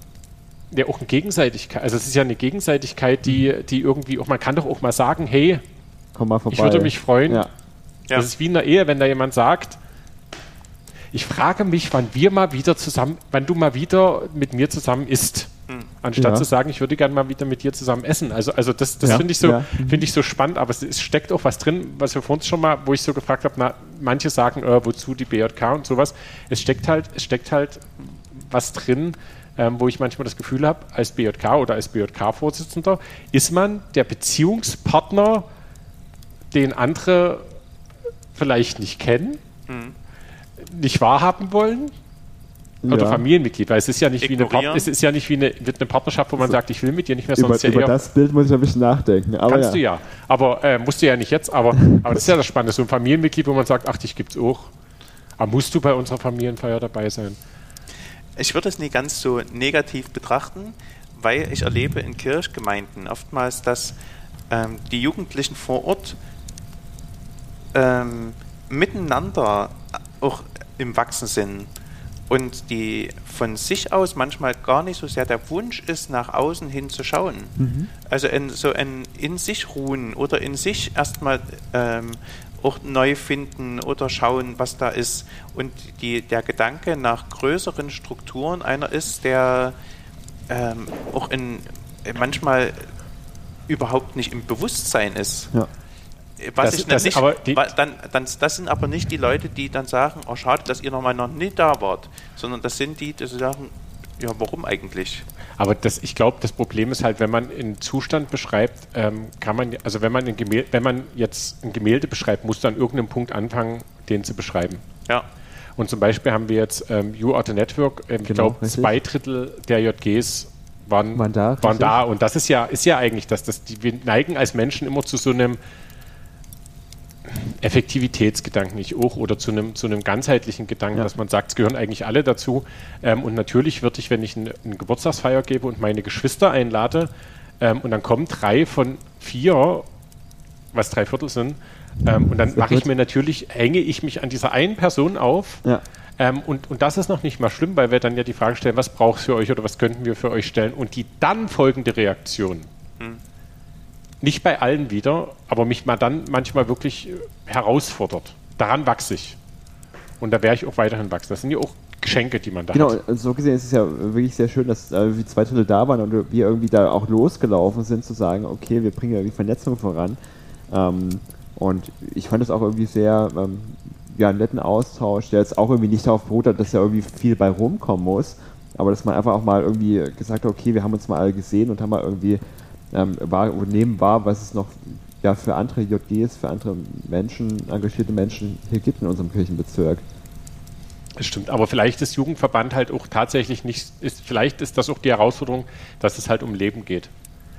ja auch eine Gegenseitigkeit. Also es ist ja eine Gegenseitigkeit, die, die irgendwie auch, man kann doch auch mal sagen, hey, Komm mal vorbei. ich würde mich freuen. Ja. Ja. Das ist wie in der Ehe, wenn da jemand sagt, ich frage mich, wann wir mal wieder zusammen, wann du mal wieder mit mir zusammen isst. Anstatt Ja. zu sagen, ich würde gerne mal wieder mit dir zusammen essen. Also, also das, das Ja. finde ich, so, Ja. finde ich so spannend, aber es, es steckt auch was drin, was wir vorhin schon mal, wo ich so gefragt habe, na, manche sagen, äh, wozu die BJK und sowas. Es steckt halt, es steckt halt was drin, ähm, wo ich manchmal das Gefühl habe, als BJK oder als BJK-Vorsitzender, ist man der Beziehungspartner, den andere vielleicht nicht kennen, nicht wahrhaben wollen. Oder Ja. Familienmitglied, weil es ist ja nicht wie eine, Ignorieren. Part es ist ja nicht wie eine, eine Partnerschaft, wo man sagt, ich will mit dir nicht mehr, sonst Über, ja über eher das Bild muss ich ein bisschen nachdenken. Aber Kannst ja. du ja. Aber äh, musst du ja nicht jetzt. Aber, aber das ist ja das Spannende. So ein Familienmitglied, wo man sagt, ach, dich gibt's auch. Aber musst du bei unserer Familienfeier dabei sein? Ich würde es nie ganz so negativ betrachten, weil ich erlebe in Kirchgemeinden oftmals, dass ähm, die Jugendlichen vor Ort ähm, miteinander auch im Wachsen sind und die von sich aus manchmal gar nicht so sehr der Wunsch ist, nach außen hin zu schauen. Also in, so ein in sich ruhen oder in sich erstmal ähm, auch neu finden oder schauen, was da ist. Und die, der Gedanke nach größeren Strukturen einer ist, der ähm, auch in, manchmal überhaupt nicht im Bewusstsein ist. Ja. Was Das- ich das- nicht, dann, dann, das sind aber nicht die Leute, die dann sagen, oh schade, dass ihr nochmal noch nicht da wart, sondern das sind die, die sagen, ja, warum eigentlich? Aber das, ich glaube, das Problem ist halt, wenn man einen Zustand beschreibt, ähm, kann man, also wenn man, ein Gemälde, wenn man jetzt ein Gemälde beschreibt, muss du an irgendeinem Punkt anfangen, den zu beschreiben. Ja, Und zum Beispiel haben wir jetzt ähm, You Are the Network, ähm, ich Genau, glaube, richtig. zwei Drittel der JGs waren, Waren da, waren da. Und das ist ja, ist ja eigentlich das, das die, wir neigen als Menschen immer zu so einem Effektivitätsgedanken, ich auch, oder zu einem, zu einem ganzheitlichen Gedanken, Ja. dass man sagt, es gehören eigentlich alle dazu. Ähm, und natürlich würde ich, wenn ich eine, eine Geburtstagsfeier gebe und meine Geschwister einlade, ähm, und dann kommen drei von vier, was drei Viertel sind, ähm, und dann mache ich mir natürlich, hänge ich mich an dieser einen Person auf. Ja. Ähm, und, und das ist noch nicht mal schlimm, weil wir dann ja die Frage stellen, was braucht es für euch oder was könnten wir für euch stellen? Und die dann folgende Reaktion. Nicht bei allen wieder, aber mich mal dann manchmal wirklich äh, herausfordert. Daran wachse ich. Und da werde ich auch weiterhin wachsen. Das sind ja auch Geschenke, die man da Genau, hat. und so gesehen ist es ja wirklich sehr schön, dass äh, wir zwei Drittel da waren und wir irgendwie da auch losgelaufen sind, zu sagen, okay, wir bringen irgendwie Vernetzung voran. Ähm, und ich fand es auch irgendwie sehr, ähm, ja, einen netten Austausch, der jetzt auch irgendwie nicht darauf beruht hat, dass ja irgendwie viel bei rumkommen muss, aber dass man einfach auch mal irgendwie gesagt hat, okay, wir haben uns mal alle gesehen und haben mal irgendwie ähm, nehmen wahr, was es noch ja, für andere JGs, für andere Menschen, engagierte Menschen hier gibt in unserem Kirchenbezirk. Das stimmt. Aber vielleicht ist Jugendverband halt auch tatsächlich nicht, ist, vielleicht ist das auch die Herausforderung, dass es halt um Leben geht.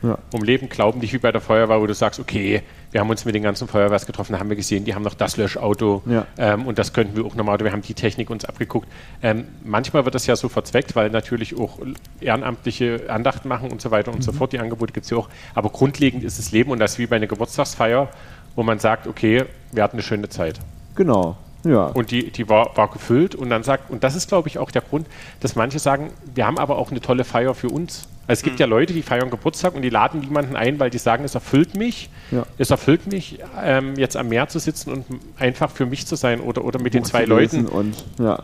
Ja. um Leben glauben, nicht wie bei der Feuerwehr, wo du sagst, okay, wir haben uns mit den ganzen Feuerwehrs getroffen, da haben wir gesehen, die haben noch das Löschauto Ja. ähm, und das könnten wir auch nochmal, oder wir haben die Technik uns abgeguckt. Ähm, manchmal wird das ja so verzweckt, weil natürlich auch ehrenamtliche Andacht machen und so weiter und so fort, die Angebote gibt es ja auch, aber grundlegend ist es Leben und das ist wie bei einer Geburtstagsfeier, wo man sagt, okay, wir hatten eine schöne Zeit. Genau, ja. Und die, die war, war gefüllt und dann sagt, und das ist, glaube ich, auch der Grund, dass manche sagen, wir haben aber auch eine tolle Feier für uns. Also es gibt ja Leute, die feiern Geburtstag und die laden niemanden ein, weil die sagen, es erfüllt mich, Ja. es erfüllt mich, ähm, jetzt am Meer zu sitzen und einfach für mich zu sein oder, oder mit den Buch zwei zu lesen Leuten. Und, ja,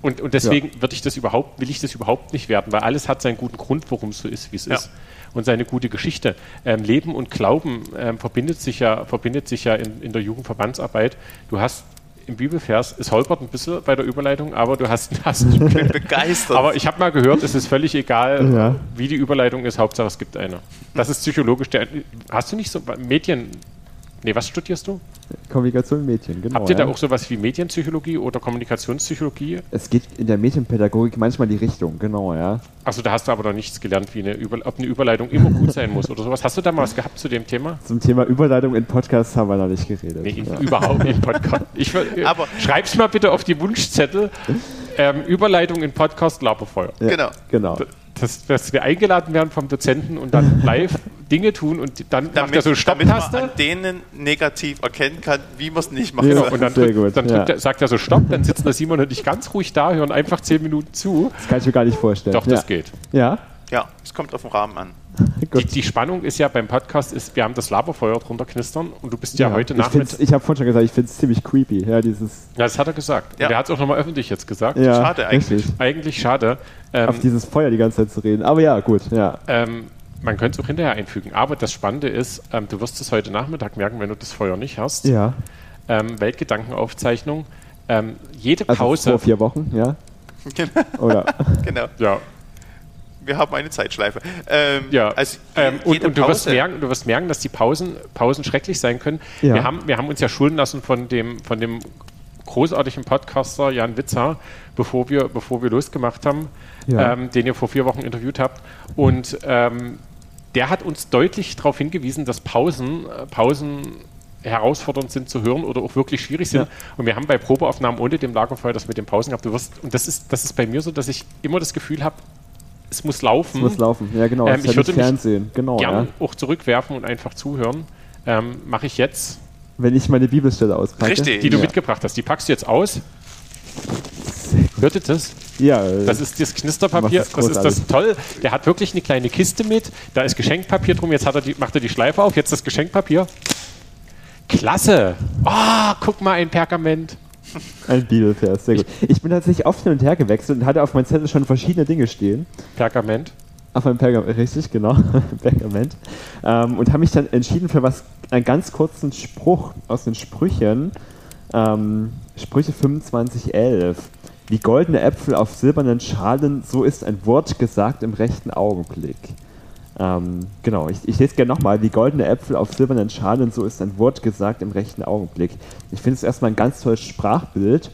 Und, und deswegen würde ich das überhaupt, will ich das überhaupt nicht werten, weil alles hat seinen guten Grund, warum es so ist, wie es Ja. ist. und seine gute Geschichte. Ähm, Leben und Glauben ähm, verbindet sich ja, verbindet sich ja in, in der Jugendverbandsarbeit. Du hast im Bibelvers, es holpert ein bisschen bei der Überleitung, aber du hast, hast ich bin begeistert. Aber ich habe mal gehört, es ist völlig egal, Ja. wie die Überleitung ist, Hauptsache es gibt eine. Das ist psychologisch. Der, hast du nicht so Medien, nee, was studierst du? Kommunikation mit Mädchen, genau. Habt ihr ja. da auch sowas wie Medienpsychologie oder Kommunikationspsychologie? Es geht in der Medienpädagogik manchmal die Richtung, genau, ja. Achso, da hast du aber noch nichts gelernt, wie eine Über ob eine Überleitung immer gut sein muss oder sowas. Hast du da mal was gehabt zu dem Thema? Zum Thema Überleitung in Podcasts haben wir noch nicht geredet. Nee, in, ja. überhaupt nicht im Podcast. Ich, will- Aber- schreib's mal bitte auf die Wunschzettel. Ähm, Überleitung in Podcast Laberfeuer. Ja, Genau. Genau. Dass, dass wir eingeladen werden vom Dozenten und dann live Dinge tun und dann macht er damit, so damit man Stopptaste. an denen negativ erkennen kann, wie man es nicht machen Ja. soll. Genau, und dann, Sehr drückt, gut, dann ja. er, sagt er so Stopp, dann sitzen der Simon und ich ganz ruhig da, hören einfach zehn Minuten zu. Das kann ich mir gar nicht vorstellen. Doch, ja. das geht. Ja, Ja, es kommt auf den Rahmen an. Die, gut. die Spannung ist ja beim Podcast, ist, wir haben das Laberfeuer drunter knistern und du bist ja, heute ich, Nachmittag. ich habe vorhin schon gesagt, ich finde es ziemlich creepy. Ja, dieses. Ja, das hat er gesagt. Ja. Und er hat es auch nochmal öffentlich jetzt gesagt. Ja, Schade eigentlich. richtig. Eigentlich schade. Auf Ähm, dieses Feuer die ganze Zeit zu reden. Aber ja, gut, ja. ähm, man könnte es auch hinterher einfügen. Aber das Spannende ist, ähm, du wirst es heute Nachmittag merken, wenn du das Feuer nicht hast. Ja. Ähm, Weltgedankenaufzeichnung. Ähm, jede Also Pause. vor vier Wochen, ja. Oder? genau. ja, Wir haben eine Zeitschleife. Ähm, Ja, Also ähm, und, und du, wirst merken, du wirst merken, dass die Pausen, Pausen schrecklich sein können. Ja. Wir, haben, wir haben uns ja schulen lassen von dem, von dem großartigen Podcaster Jan Witzer, bevor wir, bevor wir losgemacht haben, Ja. ähm, den ihr vor vier Wochen interviewt habt. Und ähm, der hat uns deutlich darauf hingewiesen, dass Pausen, äh, Pausen herausfordernd sind zu hören oder auch wirklich schwierig sind. Ja. Und wir haben bei Probeaufnahmen ohne dem Lagerfeuer das mit den Pausen gehabt. Du wirst, und das ist, das ist bei mir so, dass ich immer das Gefühl habe, es muss laufen. Es muss laufen. Ja, genau. Ähm, das ich würde Fernsehen. Genau, gern ja. auch zurückwerfen und einfach zuhören. Ähm, Mache ich jetzt, Wenn ich meine Bibelstelle auspacke. Richtig. die du Ja. mitgebracht hast. Die packst du jetzt aus. Hört ihr das? Ja, Das ist das Knisterpapier. Das es ist das toll. Der hat wirklich eine kleine Kiste mit. Da ist Geschenkpapier drum. Jetzt hat er die, macht er die Schleife auf. Jetzt das Geschenkpapier. Klasse. Oh, guck mal, ein Pergament. Ein Bibelvers. Sehr gut. Ich bin tatsächlich oft hin und her gewechselt und hatte auf meinem Zettel schon verschiedene Dinge stehen. Pergament. Auf einem Pergament, richtig, genau, Pergament. Ähm, und habe mich dann entschieden für was, einen ganz kurzen Spruch aus den Sprüchen. Ähm, Sprüche 2511. Wie goldene Äpfel auf silbernen Schalen, so ist ein Wort gesagt im rechten Augenblick. Ähm, genau, ich, ich lese gerne nochmal. Wie goldene Äpfel auf silbernen Schalen, so ist ein Wort gesagt im rechten Augenblick. Ich finde es erstmal ein ganz tolles Sprachbild.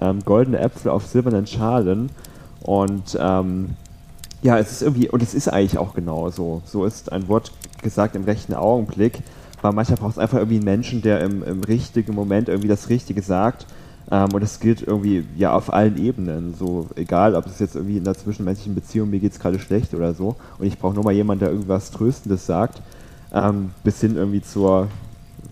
Ähm, goldene Äpfel auf silbernen Schalen. Und ähm, ja, es ist irgendwie, und es ist eigentlich auch genau so. So ist ein Wort gesagt im rechten Augenblick, weil manchmal braucht es einfach irgendwie einen Menschen, der im, im richtigen Moment irgendwie das Richtige sagt. Ähm, und das gilt irgendwie ja auf allen Ebenen. So, egal, ob es jetzt irgendwie in der zwischenmenschlichen Beziehung, mir geht es gerade schlecht oder so, und ich brauche nur mal jemanden, der irgendwas Tröstendes sagt, ähm, bis hin irgendwie zur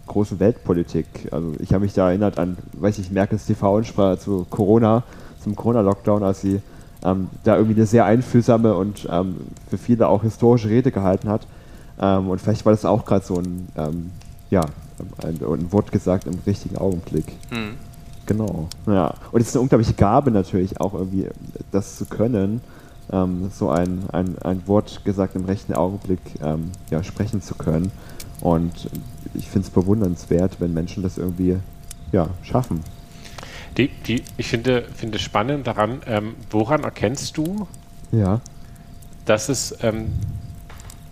großen Weltpolitik. Also ich habe mich da erinnert an, weiß ich, Merkels TV-Ansprache zu Corona, zum Corona-Lockdown, als sie ähm, da irgendwie eine sehr einfühlsame und ähm, für viele auch historische Rede gehalten hat. Ähm, und vielleicht war das auch gerade so ein, ähm, ja, ein, ein Wort gesagt im richtigen Augenblick. Hm. Genau. Ja. Und es ist eine unglaubliche Gabe natürlich auch irgendwie, das zu können, ähm, so ein, ein, ein Wort gesagt im rechten Augenblick ähm, ja, sprechen zu können. Und ich finde es bewundernswert, wenn Menschen das irgendwie ja, schaffen. Die, die, ich finde, finde spannend daran, ähm, woran erkennst du, Ja. dass es ähm,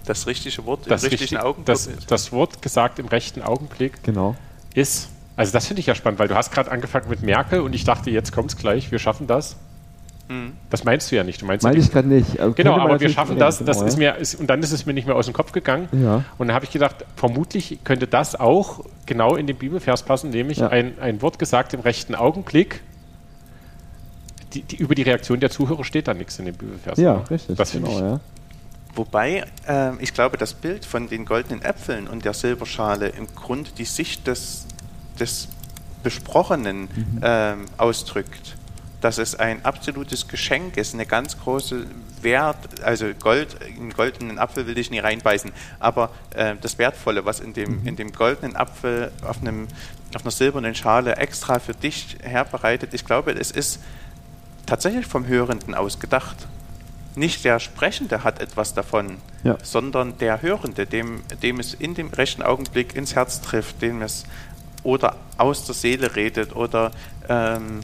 Das richtige Wort das, im richtigen richtig- Augenblick das, ist. das Wort gesagt im rechten Augenblick Genau. ist. Also das finde ich ja spannend, weil du hast gerade angefangen mit Merkel und ich dachte, jetzt kommt es gleich, wir schaffen das. Hm. Das meinst du ja nicht. Du meinst ja Meine die- ich gerade nicht. Also Genau, aber wir schaffen das. genau, das ist ja. mir, ist, und dann ist es mir nicht mehr aus dem Kopf gegangen. Ja. Und dann habe ich gedacht, vermutlich könnte das auch genau in den Bibelvers passen, nämlich Ja. ein, ein Wort gesagt im rechten Augenblick. Die, die, über die Reaktion der Zuhörer steht da nichts in dem Bibelvers. Ja, oder? richtig. Das finde genau, ich. ja. Wobei, ähm, ich glaube, das Bild von den goldenen Äpfeln und der Silberschale im Grunde die Sicht des, des Besprochenen ähm, ausdrückt. Dass es ein absolutes Geschenk ist, eine ganz große Wert, also Gold, in goldenen Apfel will ich nie reinbeißen, aber äh, das Wertvolle, was in dem, in dem goldenen Apfel auf, einem, auf einer silbernen Schale extra für dich herbereitet, ich glaube, es ist tatsächlich vom Hörenden aus gedacht. nicht der Sprechende hat etwas davon, Ja. sondern der Hörende, dem, dem es in dem rechten Augenblick ins Herz trifft, dem es oder aus der Seele redet oder ähm,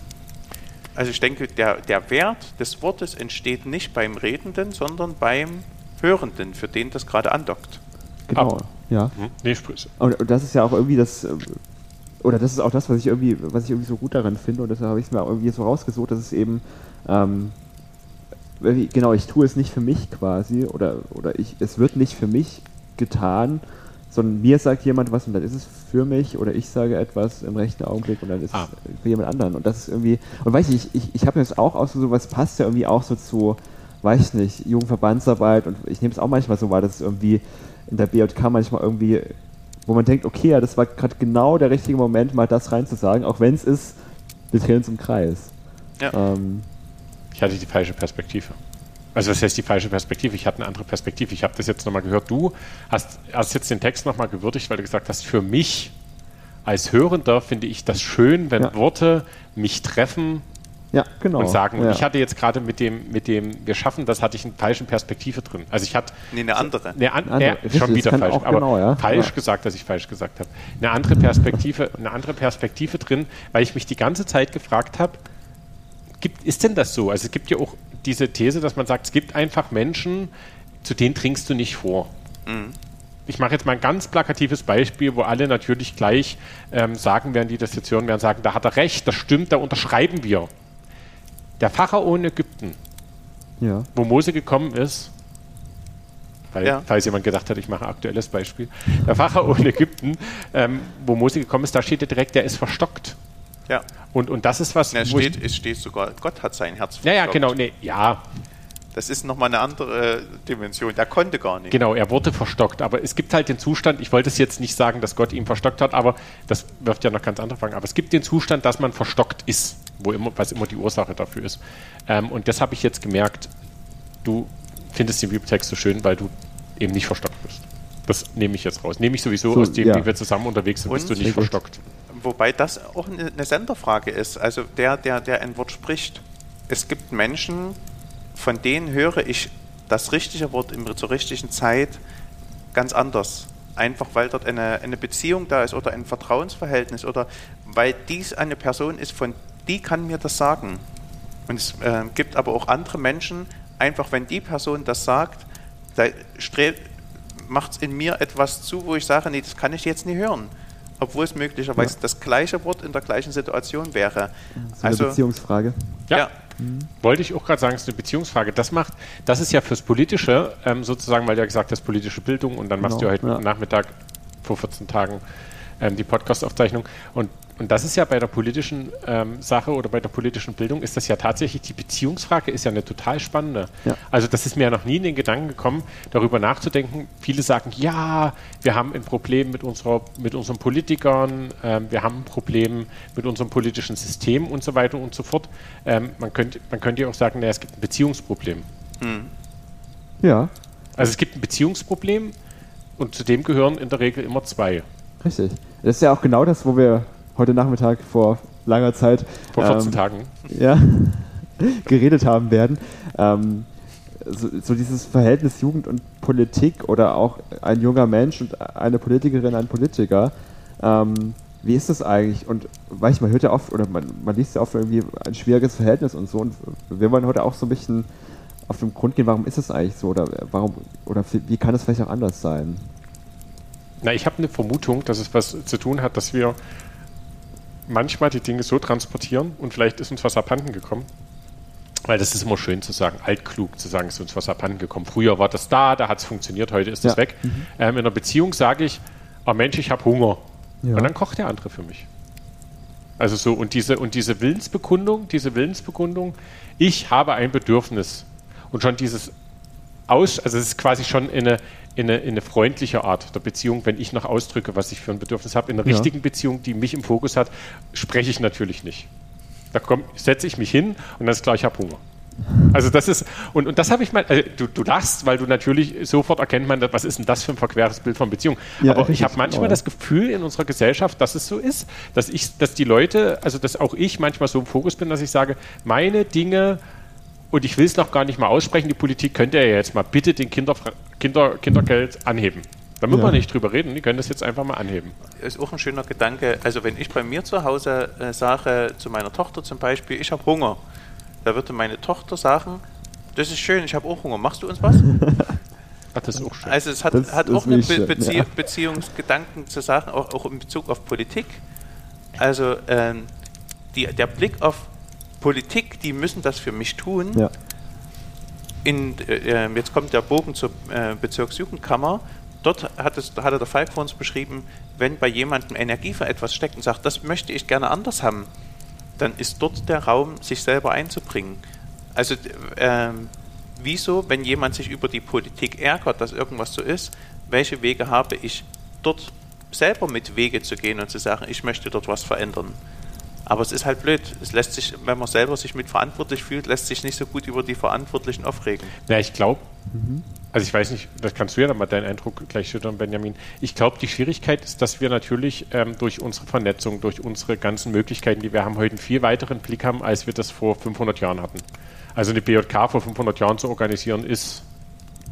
also ich denke, der, der Wert des Wortes entsteht nicht beim Redenden, sondern beim Hörenden, für den das gerade andockt. Genau. Ab. Ja. Hm? Nee, sprich. Und, und das ist ja auch irgendwie das, äh, oder das ist auch das, was ich irgendwie, was ich irgendwie so gut daran finde und deshalb habe ich es mir auch irgendwie so rausgesucht, dass es eben, ähm, genau, ich tue es nicht für mich quasi oder, oder ich, es wird nicht für mich getan, sondern mir sagt jemand was und dann ist es für mich oder ich sage etwas im rechten Augenblick und dann ist Ah. es für jemand anderen und das ist irgendwie, und weiß ich, ich, ich habe mir das auch ausgesucht, was passt ja irgendwie auch so zu, weiß ich nicht, Jugendverbandsarbeit und ich nehme es auch manchmal so wahr, dass es irgendwie in der BJK manchmal irgendwie, wo man denkt, okay, ja, das war gerade genau der richtige Moment, mal das reinzusagen, auch wenn es ist, wir drehen uns im Kreis. Ja. Ähm, Ich hatte die falsche Perspektive. Also was heißt die falsche Perspektive? Ich hatte eine andere Perspektive. Ich habe das jetzt nochmal gehört. Du hast, hast jetzt den Text nochmal gewürdigt, weil du gesagt hast, für mich als Hörender finde ich das schön, wenn Ja. Worte mich treffen ja, genau. und sagen. ja. Und ich hatte jetzt gerade mit dem, mit dem Wir schaffen das, hatte ich eine falsche Perspektive drin. Also ich hatte Nee, eine andere. eine an, Andere, nee, richtig, schon wieder falsch, aber genau, ja. falsch Ja. gesagt, dass ich falsch gesagt habe. Eine andere Perspektive, eine andere Perspektive drin, weil ich mich die ganze Zeit gefragt habe, gibt, ist denn das so? Also es gibt ja auch diese These, dass man sagt, es gibt einfach Menschen, zu denen trinkst du nicht vor. Ich mache jetzt mal ein ganz plakatives Beispiel, wo alle natürlich gleich ähm, sagen werden, die das jetzt hören werden, sagen, da hat er recht, das stimmt, da unterschreiben wir. Der Pharao in Ägypten, ja. wo Mose gekommen ist, weil, Ja. falls jemand gedacht hat, ich mache ein aktuelles Beispiel, der Pharao in Ägypten, ähm, wo Mose gekommen ist, da steht ja direkt, der ist verstockt. Ja. Und, und das ist was, Na, es, steht, es steht sogar, Gott hat sein Herz ja, ja, verstockt. genau, nee, ja, Das ist nochmal eine andere Dimension. Der konnte gar nicht. genau, er wurde verstockt, aber es gibt halt den Zustand, ich wollte es jetzt nicht sagen, dass Gott ihn verstockt hat, aber das wirft ja noch ganz andere Fragen, aber es gibt den Zustand, dass man verstockt ist, wo immer, was immer die Ursache dafür ist. Ähm, und das habe ich jetzt gemerkt, du findest den Bibeltext so schön, weil du eben nicht verstockt bist. Das nehme ich jetzt raus. Nehme ich sowieso So, aus dem, ja. wie wir zusammen unterwegs sind, bist Und- du nicht verstockt. Wobei das auch eine, Senderfrage ist. Also der, der, der ein Wort spricht. Es gibt Menschen, von denen höre ich das richtige Wort im, zur richtigen Zeit ganz anders. Einfach weil dort eine, eine Beziehung da ist oder ein Vertrauensverhältnis oder weil dies eine Person ist, von die kann mir das sagen. Und es äh, gibt aber auch andere Menschen, einfach wenn die Person das sagt, da macht es in mir etwas zu, wo ich sage, nee, das kann ich jetzt nicht hören. Obwohl es möglicherweise das gleiche Wort in der gleichen Situation wäre. So eine Also, Beziehungsfrage. Ja. ja. Wollte ich auch gerade sagen, es ist eine Beziehungsfrage. Das macht, das ist ja fürs Politische, ähm, sozusagen, weil du ja gesagt hast, politische Bildung und dann machst du Genau, heute ja. Nachmittag vor 14 Tagen ähm, die Podcast-Aufzeichnung. Und, und das ist ja bei der politischen ähm, Sache oder bei der politischen Bildung, ist das ja tatsächlich, die Beziehungsfrage ist ja eine total spannende. Ja. Also das ist mir ja noch nie in den Gedanken gekommen, darüber nachzudenken. Viele sagen, ja, wir haben ein Problem mit, unserer, mit unseren Politikern, ähm, wir haben ein Problem mit unserem politischen System und so weiter und so fort. Ähm, man, könnte, man könnte ja auch sagen, naja, es gibt ein Beziehungsproblem. Ja, Also es gibt ein Beziehungsproblem und zu dem gehören in der Regel immer zwei. richtig. Das ist ja auch genau das, wo wir heute Nachmittag vor langer Zeit Vor 14 ähm, Tagen. ja, geredet haben werden. Ähm, so, so dieses Verhältnis Jugend und Politik oder auch ein junger Mensch und eine Politikerin, ein Politiker. Ähm, wie ist das eigentlich? Und weil ich, man hört ja oft, oder man, man liest ja oft irgendwie ein schwieriges Verhältnis und so. Und wir wollen heute auch so ein bisschen auf den Grund gehen, warum ist es eigentlich so? Oder warum, oder wie kann es vielleicht auch anders sein? Na, ich habe eine Vermutung, dass es was zu tun hat, dass wir manchmal die Dinge so transportieren und vielleicht ist uns was abhanden gekommen. Weil das ist immer schön zu sagen, altklug zu sagen, ist uns was abhanden gekommen. Früher war das da, da hat es funktioniert, heute ist es Ja. weg. Ähm, in einer Beziehung sage ich, oh Mensch, ich habe Hunger. Ja. Und dann kocht der andere für mich. Also so, und diese, und diese Willensbekundung, diese Willensbekundung, ich habe ein Bedürfnis. Und schon dieses aus, also es ist quasi schon in eine, in, eine, in eine freundliche Art der Beziehung, wenn ich noch ausdrücke, was ich für ein Bedürfnis habe. In einer Ja. richtigen Beziehung, die mich im Fokus hat, spreche ich natürlich nicht. Da setze ich mich hin und dann ist klar, ich habe Hunger. Also das ist, und, und das habe ich mal, also du, du lachst, weil du natürlich sofort erkennt man, was ist denn das für ein verqueres Bild von Beziehung. Ja, Aber ich habe manchmal genau. das Gefühl in unserer Gesellschaft, dass es so ist, dass ich, dass die Leute, also dass auch ich manchmal so im Fokus bin, dass ich sage, meine Dinge und ich will es noch gar nicht mal aussprechen, die Politik könnte ja jetzt mal bitte den Kinder, Kinder, Kindergeld anheben. Da müssen Ja. wir nicht drüber reden, die können das jetzt einfach mal anheben. ist auch ein schöner Gedanke. Also wenn ich bei mir zu Hause äh, sage, zu meiner Tochter zum Beispiel, ich habe Hunger, da würde meine Tochter sagen, das ist schön, ich habe auch Hunger, machst du uns was? Ach, das ist auch schön. Also es hat, Das hat ist auch einen Be Bezie ja. Beziehungsgedanken zu sagen, auch, auch in Bezug auf Politik. Also ähm, die, der Blick auf Politik, die müssen das für mich tun. Ja. In, äh, jetzt kommt der Bogen zur äh, Bezirksjugendkammer. Dort hat, es, hatte der Falk vor uns beschrieben, wenn bei jemandem Energie für etwas steckt und sagt, das möchte ich gerne anders haben, dann ist dort der Raum, sich selber einzubringen. Also ähm, wieso, wenn jemand sich über die Politik ärgert, dass irgendwas so ist, welche Wege habe ich dort selber mit Wege zu gehen und zu sagen, ich möchte dort was verändern. Aber es ist halt blöd. Es lässt sich, wenn man selber sich mit verantwortlich fühlt, lässt sich nicht so gut über die Verantwortlichen aufregen. Ja, ich glaube, Mhm. also ich weiß nicht, das kannst du ja dann mal deinen Eindruck gleich schüttern, Benjamin. Ich glaube, die Schwierigkeit ist, dass wir natürlich ähm, durch unsere Vernetzung, durch unsere ganzen Möglichkeiten, die wir haben, heute einen viel weiteren Blick haben, als wir das vor 500 Jahren hatten. Also eine BJK vor 500 Jahren zu organisieren, ist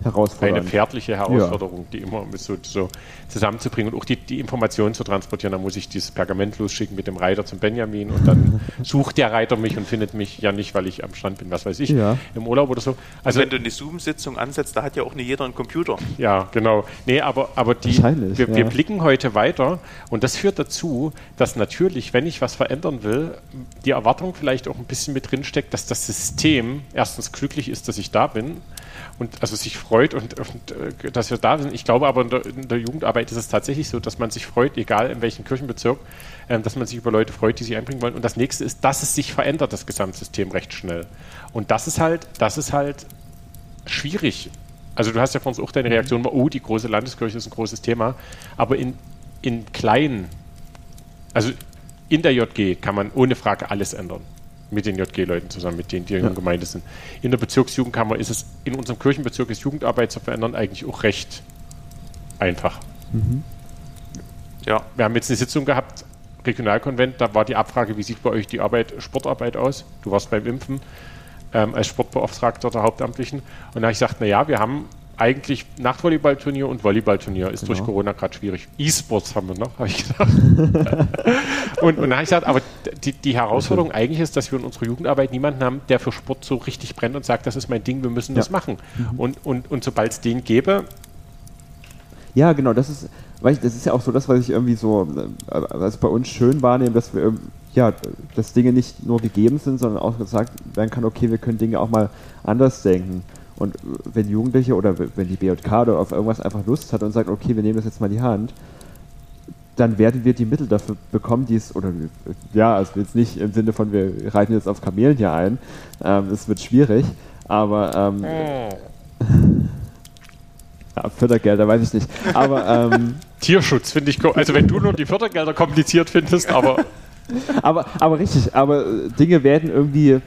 eine Herausfordernd. pferdliche Herausforderung, die immer mit so, so zusammenzubringen und auch die, die Informationen zu transportieren. Da muss ich dieses Pergament losschicken mit dem Reiter zum Benjamin und dann sucht der Reiter mich und findet mich ja nicht, weil ich am Strand bin, was weiß ich, Ja. im Urlaub oder so. Also Also wenn du eine Zoom-Sitzung ansetzt, da hat ja auch nicht jeder einen Computer. ja, genau. Nee, aber, aber die, wir, ja. wir blicken heute weiter und das führt dazu, dass natürlich, wenn ich was verändern will, die Erwartung vielleicht auch ein bisschen mit drin steckt, dass das System erstens glücklich ist, dass ich da bin und also sich freut und, und äh, dass wir da sind. Ich glaube aber in der, in der Jugendarbeit ist es tatsächlich so, dass man sich freut, egal in welchem Kirchenbezirk, ähm, dass man sich über Leute freut, die sich einbringen wollen. Und das nächste ist, dass es sich verändert, das Gesamtsystem recht schnell. Und das ist halt, das ist halt schwierig. Also du hast ja von uns auch deine Reaktion, oh, die große Landeskirche ist ein großes Thema, aber in, in kleinen, also in der JG kann man ohne Frage alles ändern. Mit den JG-Leuten zusammen, mit denen die in der Gemeinde sind. In der Bezirksjugendkammer ist es, in unserem Kirchenbezirk ist Jugendarbeit zu verändern eigentlich auch recht einfach. Ja, Wir haben jetzt eine Sitzung gehabt, Regionalkonvent, da war die Abfrage, wie sieht bei euch die Arbeit, Sportarbeit aus? Du warst beim Impfen ähm, als Sportbeauftragter der Hauptamtlichen. Und da habe ich gesagt, naja, wir haben eigentlich Nachtvolleyballturnier und Volleyballturnier. Ist durch Genau. Corona gerade schwierig. E-Sports haben wir noch, habe ich gesagt. und, und da habe ich gesagt, aber die, die Herausforderung eigentlich ist, dass wir in unserer Jugendarbeit niemanden haben, der für Sport so richtig brennt und sagt, das ist mein Ding, wir müssen das Ja. machen. Und, und, und sobald es den gäbe, Ja, genau, das ist, weil ich, das ist ja auch so das, was ich irgendwie so, äh, was bei uns schön wahrnehme, dass wir, ähm, ja, dass Dinge nicht nur gegeben sind, sondern auch gesagt werden kann, okay, wir können Dinge auch mal anders denken. Und wenn Jugendliche oder wenn die BJK oder auf irgendwas einfach Lust hat und sagt, okay, wir nehmen das jetzt mal in die Hand, dann werden wir die Mittel dafür bekommen, die es, oder ja, also jetzt nicht im Sinne von, wir reiten jetzt auf Kamelen hier ein, ähm, das wird schwierig, aber ähm, ja, Fördergelder weiß ich nicht. Aber, ähm, Tierschutz finde ich, also wenn du nur die Fördergelder kompliziert findest, aber aber, aber richtig, aber Dinge werden irgendwie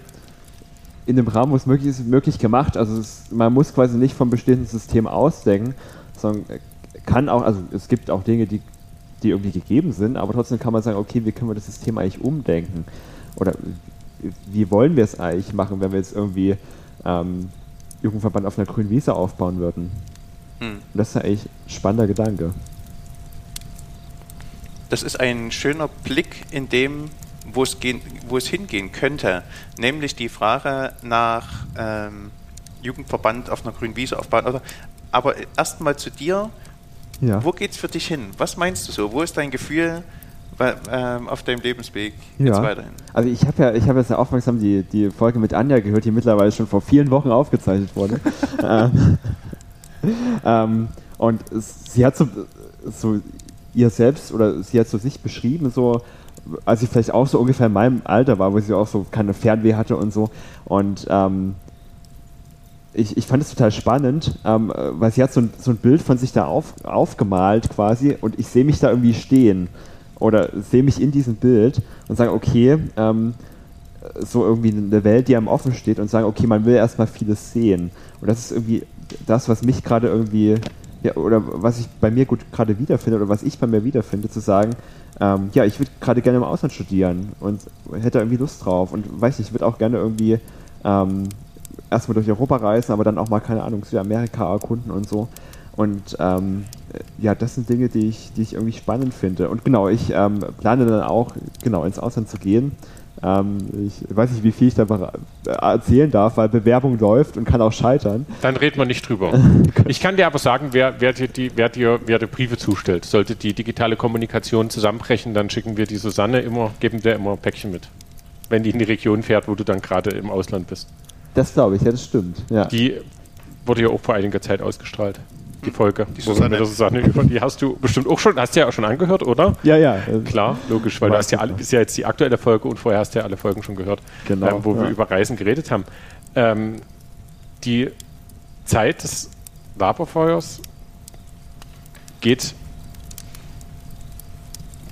in dem Rahmen, wo es möglich ist, möglich gemacht. Also es, man muss quasi nicht vom bestehenden System ausdenken, sondern kann auch, also es gibt auch Dinge, die, die irgendwie gegeben sind, aber trotzdem kann man sagen, okay, wie können wir das System eigentlich umdenken? Oder wie wollen wir es eigentlich machen, wenn wir jetzt irgendwie ähm, Jugendverband auf einer grünen Wiese aufbauen würden? Hm. Das ist eigentlich ein spannender Gedanke. das ist ein schöner Blick in dem, wo es, gehen, wo es hingehen könnte. Nämlich die Frage nach ähm, Jugendverband auf einer grünen Wiese aufbauen. Oder, aber erstmal zu dir, Ja. wo geht's für dich hin? Was meinst du so? Wo ist dein Gefühl bei, ähm, auf deinem Lebensweg jetzt Ja. weiterhin? Also ich habe ja, ich habe jetzt ja aufmerksam die, die Folge mit Anja gehört, die mittlerweile schon vor vielen Wochen aufgezeichnet wurde. ähm, ähm, und es, sie hat so, so ihr selbst oder sie hat so sich beschrieben, so als sie vielleicht auch so ungefähr in meinem Alter war, wo sie auch so keine Fernweh hatte und so. Und ähm, ich, ich fand es total spannend, ähm, weil sie hat so ein, so ein Bild von sich da auf, aufgemalt quasi und ich sehe mich da irgendwie stehen oder sehe mich in diesem Bild und sage, okay, ähm, so irgendwie eine Welt, die einem offen steht und sagen, okay, man will erstmal vieles sehen. Und das ist irgendwie das, was mich gerade irgendwie, ja, oder was ich bei mir gut gerade wiederfinde oder was ich bei mir wiederfinde, zu sagen, ähm, ja, ich würde gerade gerne im Ausland studieren und hätte irgendwie Lust drauf und weiß nicht, ich würde auch gerne irgendwie ähm, erstmal durch Europa reisen, aber dann auch mal, keine Ahnung, Südamerika erkunden und so. Und ähm, ja, das sind Dinge, die ich, die ich irgendwie spannend finde. Und genau, ich ähm, plane dann auch, genau, ins Ausland zu gehen. Ähm, ich weiß nicht, wie viel ich da erzählen darf, weil Bewerbung läuft und kann auch scheitern. Dann reden wir nicht drüber. ich kann dir aber sagen, wer, wer, dir, die, wer, dir, wer dir Briefe zustellt. Sollte die digitale Kommunikation zusammenbrechen, dann schicken wir die Susanne immer, geben wir immer ein Päckchen mit. Wenn die in die Region fährt, wo du dann gerade im Ausland bist. Das glaube ich, ja, das stimmt. Ja. Die wurde ja auch vor einiger Zeit ausgestrahlt die Folge. Die Susanne. Susanne die hast du bestimmt auch schon, hast du ja auch schon angehört, oder? Ja, ja. Klar, logisch, weil du hast ja alle, ist ja jetzt die aktuelle Folge und vorher hast du ja alle Folgen schon gehört, genau, ähm, wo ja. wir über Reisen geredet haben. Ähm, die Zeit des Laberfeuers geht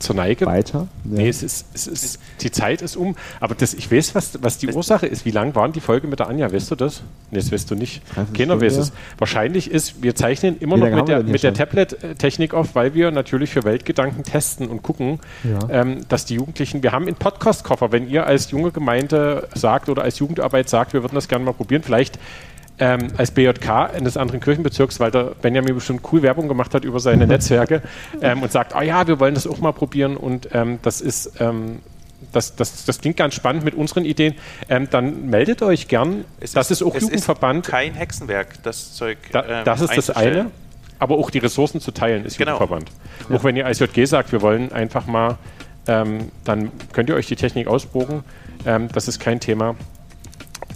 zur Neige. Weiter? Ja. Nee, es ist, es ist, die Zeit ist um. Aber das, ich weiß, was, was die Ursache ist. Wie lang waren die Folge mit der Anja? Weißt du das? Nee, das weißt du nicht. Keiner weiß es. Wahrscheinlich ist, wir zeichnen immer noch mit der, mit der Tablet-Technik auf, weil wir natürlich für Weltgedanken testen und gucken, ja. ähm, dass die Jugendlichen, wir haben einen Podcast-Koffer, wenn ihr als junge Gemeinde sagt oder als Jugendarbeit sagt, wir würden das gerne mal probieren, vielleicht ähm, als BJK eines anderen Kirchenbezirks, weil der Benjamin bestimmt cool Werbung gemacht hat über seine Netzwerke ähm, und sagt, ah ja, wir wollen das auch mal probieren und ähm, das ist ähm, das, das, das klingt ganz spannend mit unseren Ideen. Ähm, dann meldet euch gern. Es das ist, ist auch Jugendverband. kein Hexenwerk, das Zeug. Da, ähm, das ist das eine. Aber auch die Ressourcen zu teilen ist genau. Jugendverband. Ja. Auch wenn ihr ISJG sagt, wir wollen einfach mal, ähm, dann könnt ihr euch die Technik ausproben. Ähm, das ist kein Thema.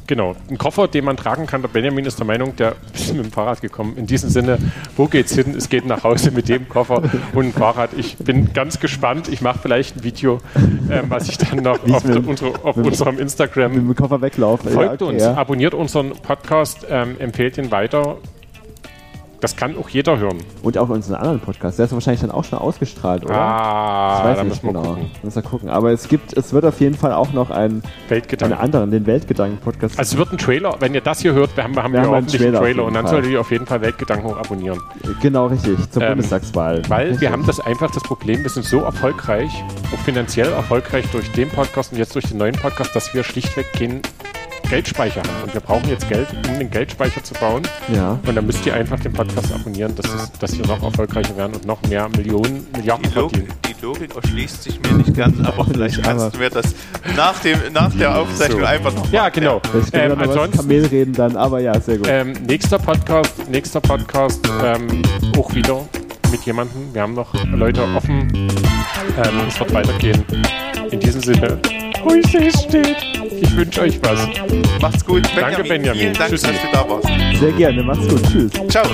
Genau, ein Koffer, den man tragen kann. Der Benjamin ist der Meinung, der ist mit dem Fahrrad gekommen. In diesem Sinne, wo geht's hin? Es geht nach Hause mit dem Koffer und dem Fahrrad. Ich bin ganz gespannt. Ich mache vielleicht ein Video, äh, was ich dann noch auf, mit, unsere, auf mit, unserem Instagram. Mit dem Koffer weglaufe. Folgt ja, okay, uns, ja. abonniert unseren Podcast, ähm, empfehlt ihn weiter. Das kann auch jeder hören. Und auch unseren anderen Podcast. Der ist wahrscheinlich dann auch schon ausgestrahlt, oder? Ah, das weiß da nicht genau. Gucken. Müssen wir gucken. Aber es gibt, es wird auf jeden Fall auch noch einen, einen anderen, den Weltgedanken-Podcast. Also es wird ein Trailer, wenn ihr das hier hört, wir haben wir, haben wir, wir einen Trailer, Trailer und dann solltet ihr auf jeden Fall Weltgedanken auch abonnieren. Genau, richtig, zur ähm, Bundestagswahl. Weil richtig. wir haben das einfach das Problem, wir sind so erfolgreich, auch finanziell erfolgreich durch den Podcast und jetzt durch den neuen Podcast, dass wir schlichtweg keinen Geldspeicher haben. Und wir brauchen jetzt Geld, um den Geldspeicher zu bauen. Ja. Und dann müsst ihr einfach den Podcast abonnieren, dass, es, dass wir noch erfolgreicher werden und noch mehr Millionen, Milliarden die Logik, verdienen. Die Logik erschließt sich mir nicht ganz, aber vielleicht kannst du mir das nach, dem, nach der Aufzeichnung so. einfach noch Ja, genau. Ähm, ansonsten, Kamel reden dann, aber ja, sehr gut. Ähm, nächster Podcast, nächster Podcast, ähm, auch wieder mit jemandem. Wir haben noch Leute offen. Ähm, es wird weitergehen. In diesem Sinne, Grüße steht. Ich wünsche euch was. Macht's gut. Benjamin. Danke, Benjamin. Vielen Dank, Tschüss. dass du da warst. Sehr gerne. Macht's gut. Tschüss. Ciao.